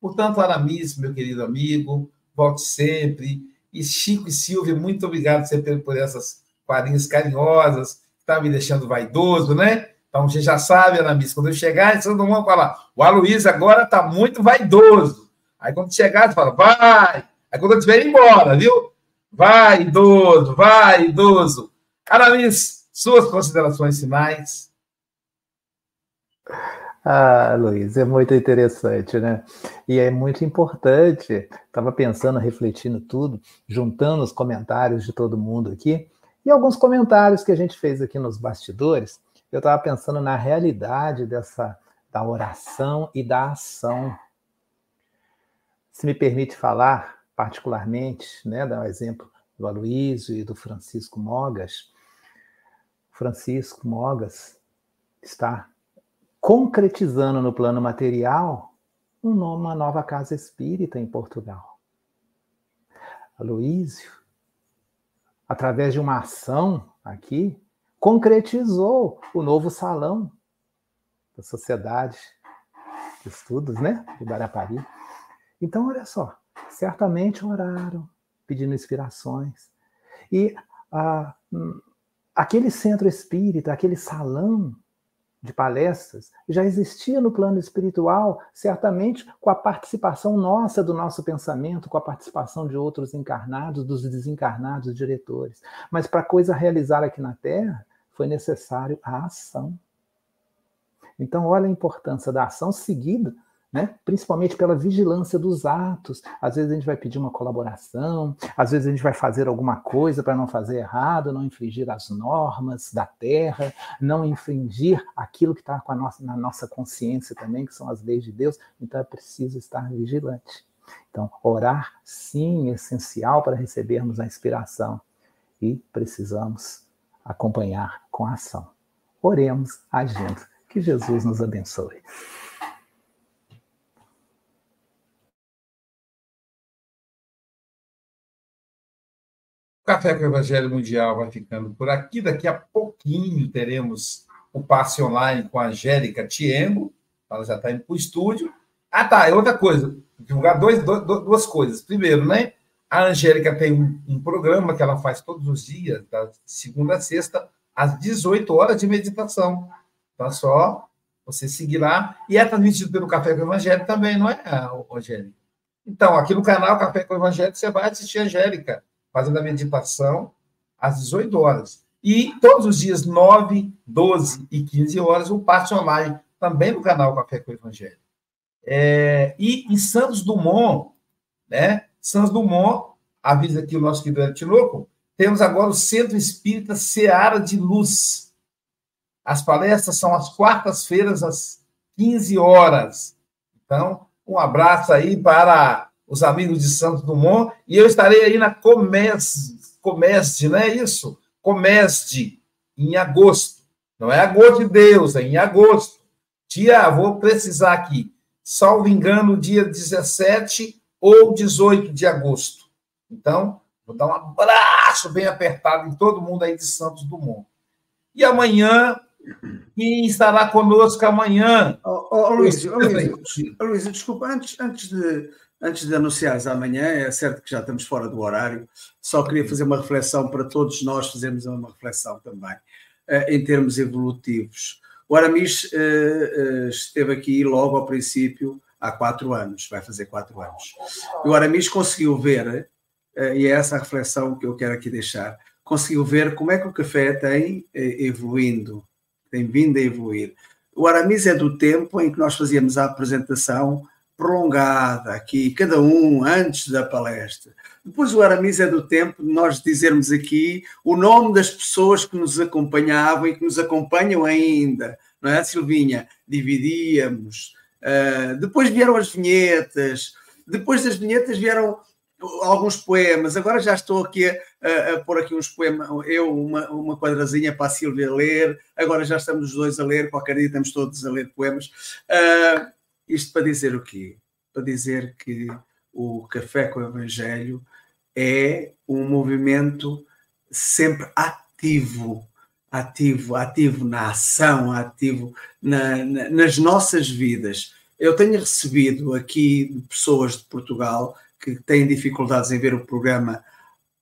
Portanto, Aramis, meu querido amigo, volte sempre. E Chico e Silvia, muito obrigado sempre por essas quadrinhas carinhosas, que está me deixando vaidoso, né? Então, você já sabe, Aramis, quando eu chegar, vocês não vão falar, o Aloysio agora está muito vaidoso. Aí quando chegar, você fala, vai. Aí quando eu estiver embora, viu? Vai, idoso, vai, idoso. Aramis, suas considerações finais. Ah, Luiz, é muito interessante, né? E é muito importante. Estava pensando, refletindo tudo, juntando os comentários de todo mundo aqui e alguns comentários que a gente fez aqui nos bastidores. Eu estava pensando na realidade dessa da oração e da ação se me permite falar particularmente, né, dar um exemplo do Aloísio e do Francisco Mogas, Francisco Mogas está concretizando no plano material uma nova casa espírita em Portugal. Aloísio, através de uma ação aqui, concretizou o novo salão da Sociedade de Estudos, né, de Guarapari. Então, olha só, certamente oraram, pedindo inspirações. E ah, aquele centro espírita, aquele salão de palestras, já existia no plano espiritual, certamente com a participação nossa do nosso pensamento, com a participação de outros encarnados, dos desencarnados diretores. Mas para a coisa realizar aqui na Terra, foi necessário a ação. Então, olha a importância da ação seguida né? principalmente pela vigilância dos atos. Às vezes a gente vai pedir uma colaboração, às vezes a gente vai fazer alguma coisa para não fazer errado, não infringir as normas da terra, não infringir aquilo que está na nossa consciência também, que são as leis de Deus. Então é preciso estar vigilante. Então, orar sim é essencial para recebermos a inspiração e precisamos acompanhar com a ação. Oremos agindo Que Jesus nos abençoe. Café com o Evangelho Mundial vai ficando por aqui. Daqui a pouquinho teremos o passe online com a Angélica Tiengo. Ela já está indo para o estúdio. Ah, tá. É outra coisa. Divulgar dois, dois, duas coisas. Primeiro, né? A Angélica tem um, um, programa que ela faz todos os dias, da segunda a sexta, às 18 horas de meditação. Tá só você seguir lá. E é transmitido pelo Café com o Evangelho também, não é, Angélica? Então, aqui no canal Café com o Evangelho, você vai assistir a Angélica fazendo a meditação às 18 horas. E todos os dias, 9, 12 e 15 horas, o passe online, também no canal Café com o Evangelho. É, e em Santos Dumont, né? Santos Dumont, avisa aqui o nosso querido Ed Tinoco, temos agora o Centro Espírita Seara de Luz. As palestras são às quartas-feiras, às 15 horas. Então, um abraço aí para os amigos de Santos Dumont, e eu estarei aí na Comesde, Comesde não é isso? Comesde, em agosto. Não é agosto de Deus, é em agosto. Dia, vou precisar aqui, salvo engano, dia 17 ou 18 de agosto. Então, vou dar um abraço bem apertado em todo mundo aí de Santos Dumont. E amanhã, quem estará conosco amanhã? Oh, oh, Luiz, oh, Luiz, Luiz, desculpa, antes, antes de Antes de anunciares amanhã, é certo que já estamos fora do horário, só queria fazer uma reflexão para todos nós fazermos uma reflexão também, eh, em termos evolutivos. O Aramis eh, eh, esteve aqui logo ao princípio, há quatro anos, vai fazer quatro anos. E o Aramis conseguiu ver, e é essa a reflexão que eu quero aqui deixar, conseguiu ver como é que o café tem evoluindo, tem vindo a evoluir. O Aramis é do tempo em que nós fazíamos a apresentação prolongada aqui, cada um antes da palestra. Depois o Aramis é do tempo de nós dizermos aqui o nome das pessoas que nos acompanhavam e que nos acompanham ainda, não é, Silvinha? Dividíamos. Uh, depois vieram as vinhetas, depois das vinhetas vieram alguns poemas. Agora já estou aqui a, a, a pôr aqui uns poemas, eu uma, uma quadrazinha para a Silvia ler, agora já estamos os dois a ler, qualquer dia estamos todos a ler poemas. Uh, isto para dizer o quê? Para dizer que o Café com o Evangelho é um movimento sempre ativo, ativo, ativo na ação, ativo na, na, nas nossas vidas. Eu tenho recebido aqui pessoas de Portugal que têm dificuldades em ver o programa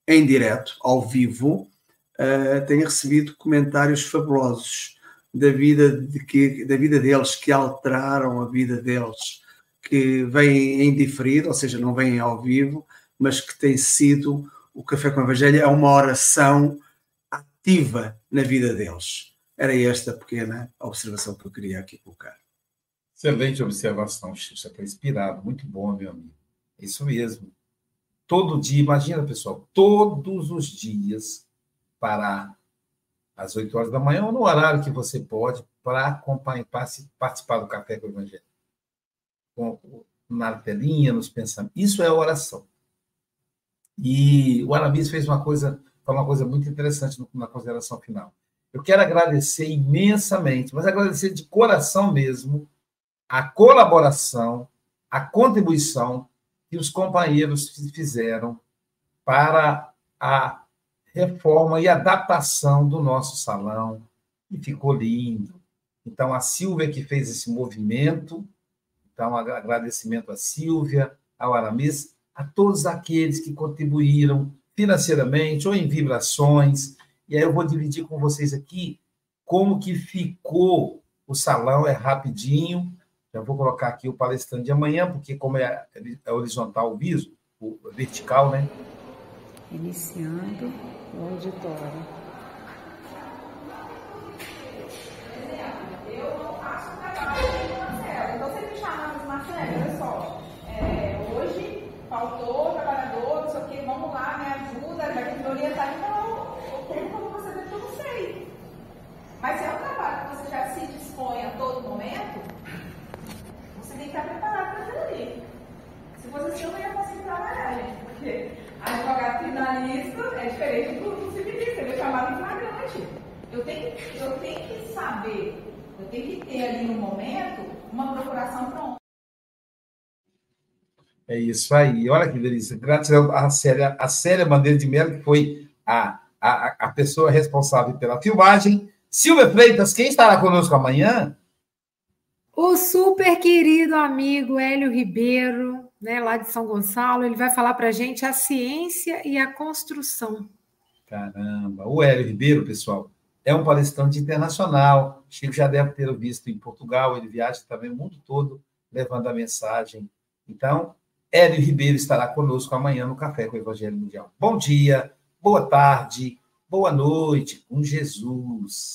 em direto, ao vivo, uh, tenho recebido comentários fabulosos da vida, de que, da vida deles, que alteraram a vida deles, que vêm em diferido, ou seja, não vêm ao vivo, mas que tem sido o Café com o Evangelho é uma oração ativa na vida deles. Era esta pequena observação que eu queria aqui colocar. Excelente observação, Chico. Está inspirado. Muito bom, meu amigo. É isso mesmo. Todo dia, imagina, pessoal, todos os dias parar às 8 horas da manhã ou no horário que você pode para participar do Café com o Evangelho. Com, na telinha, nos pensamentos. Isso é oração. E o Aramis fez uma coisa, uma coisa muito interessante na consideração final. Eu quero agradecer imensamente, mas agradecer de coração mesmo a colaboração, a contribuição que os companheiros fizeram para a reforma e adaptação do nosso salão, e ficou lindo. Então, a Silvia que fez esse movimento, então, agradecimento à Silvia, ao Aramis, a todos aqueles que contribuíram financeiramente ou em vibrações. E aí eu vou dividir com vocês aqui como que ficou o salão, é rapidinho. Já vou colocar aqui o palestrante de amanhã, porque como é, é horizontal o viso, o vertical, né? Iniciando o auditório. Eu faltou trabalhador, não sei o que, vamos lá, me ajuda, vai me orientar. Então, como eu vou fazer eu não sei. Mas se é um trabalho que você já se dispõe a todo momento, você tem que estar preparado para aquilo ali. Se fosse assim, eu não ia conseguir trabalhar, criminalista é diferente do, do civilista, ele é chamado em flagrante. Eu tenho, eu tenho que saber Eu tenho que ter ali no momento uma procuração pronta. É isso aí. Olha que delícia. Graças a Célia, a Célia Bandeira de Mello, que foi a, a, a pessoa responsável pela filmagem. Silvia Freitas, quem estará conosco amanhã? O super querido amigo Hélio Ribeiro, né, lá de São Gonçalo, ele vai falar para a gente a ciência e a construção. Caramba, o Hélio Ribeiro, pessoal, é um palestrante internacional. Chico já deve ter visto em Portugal, ele viaja também o mundo todo levando a mensagem. Então, Hélio Ribeiro estará conosco amanhã no Café com o Evangelho Mundial. Bom dia, boa tarde, boa noite com Jesus.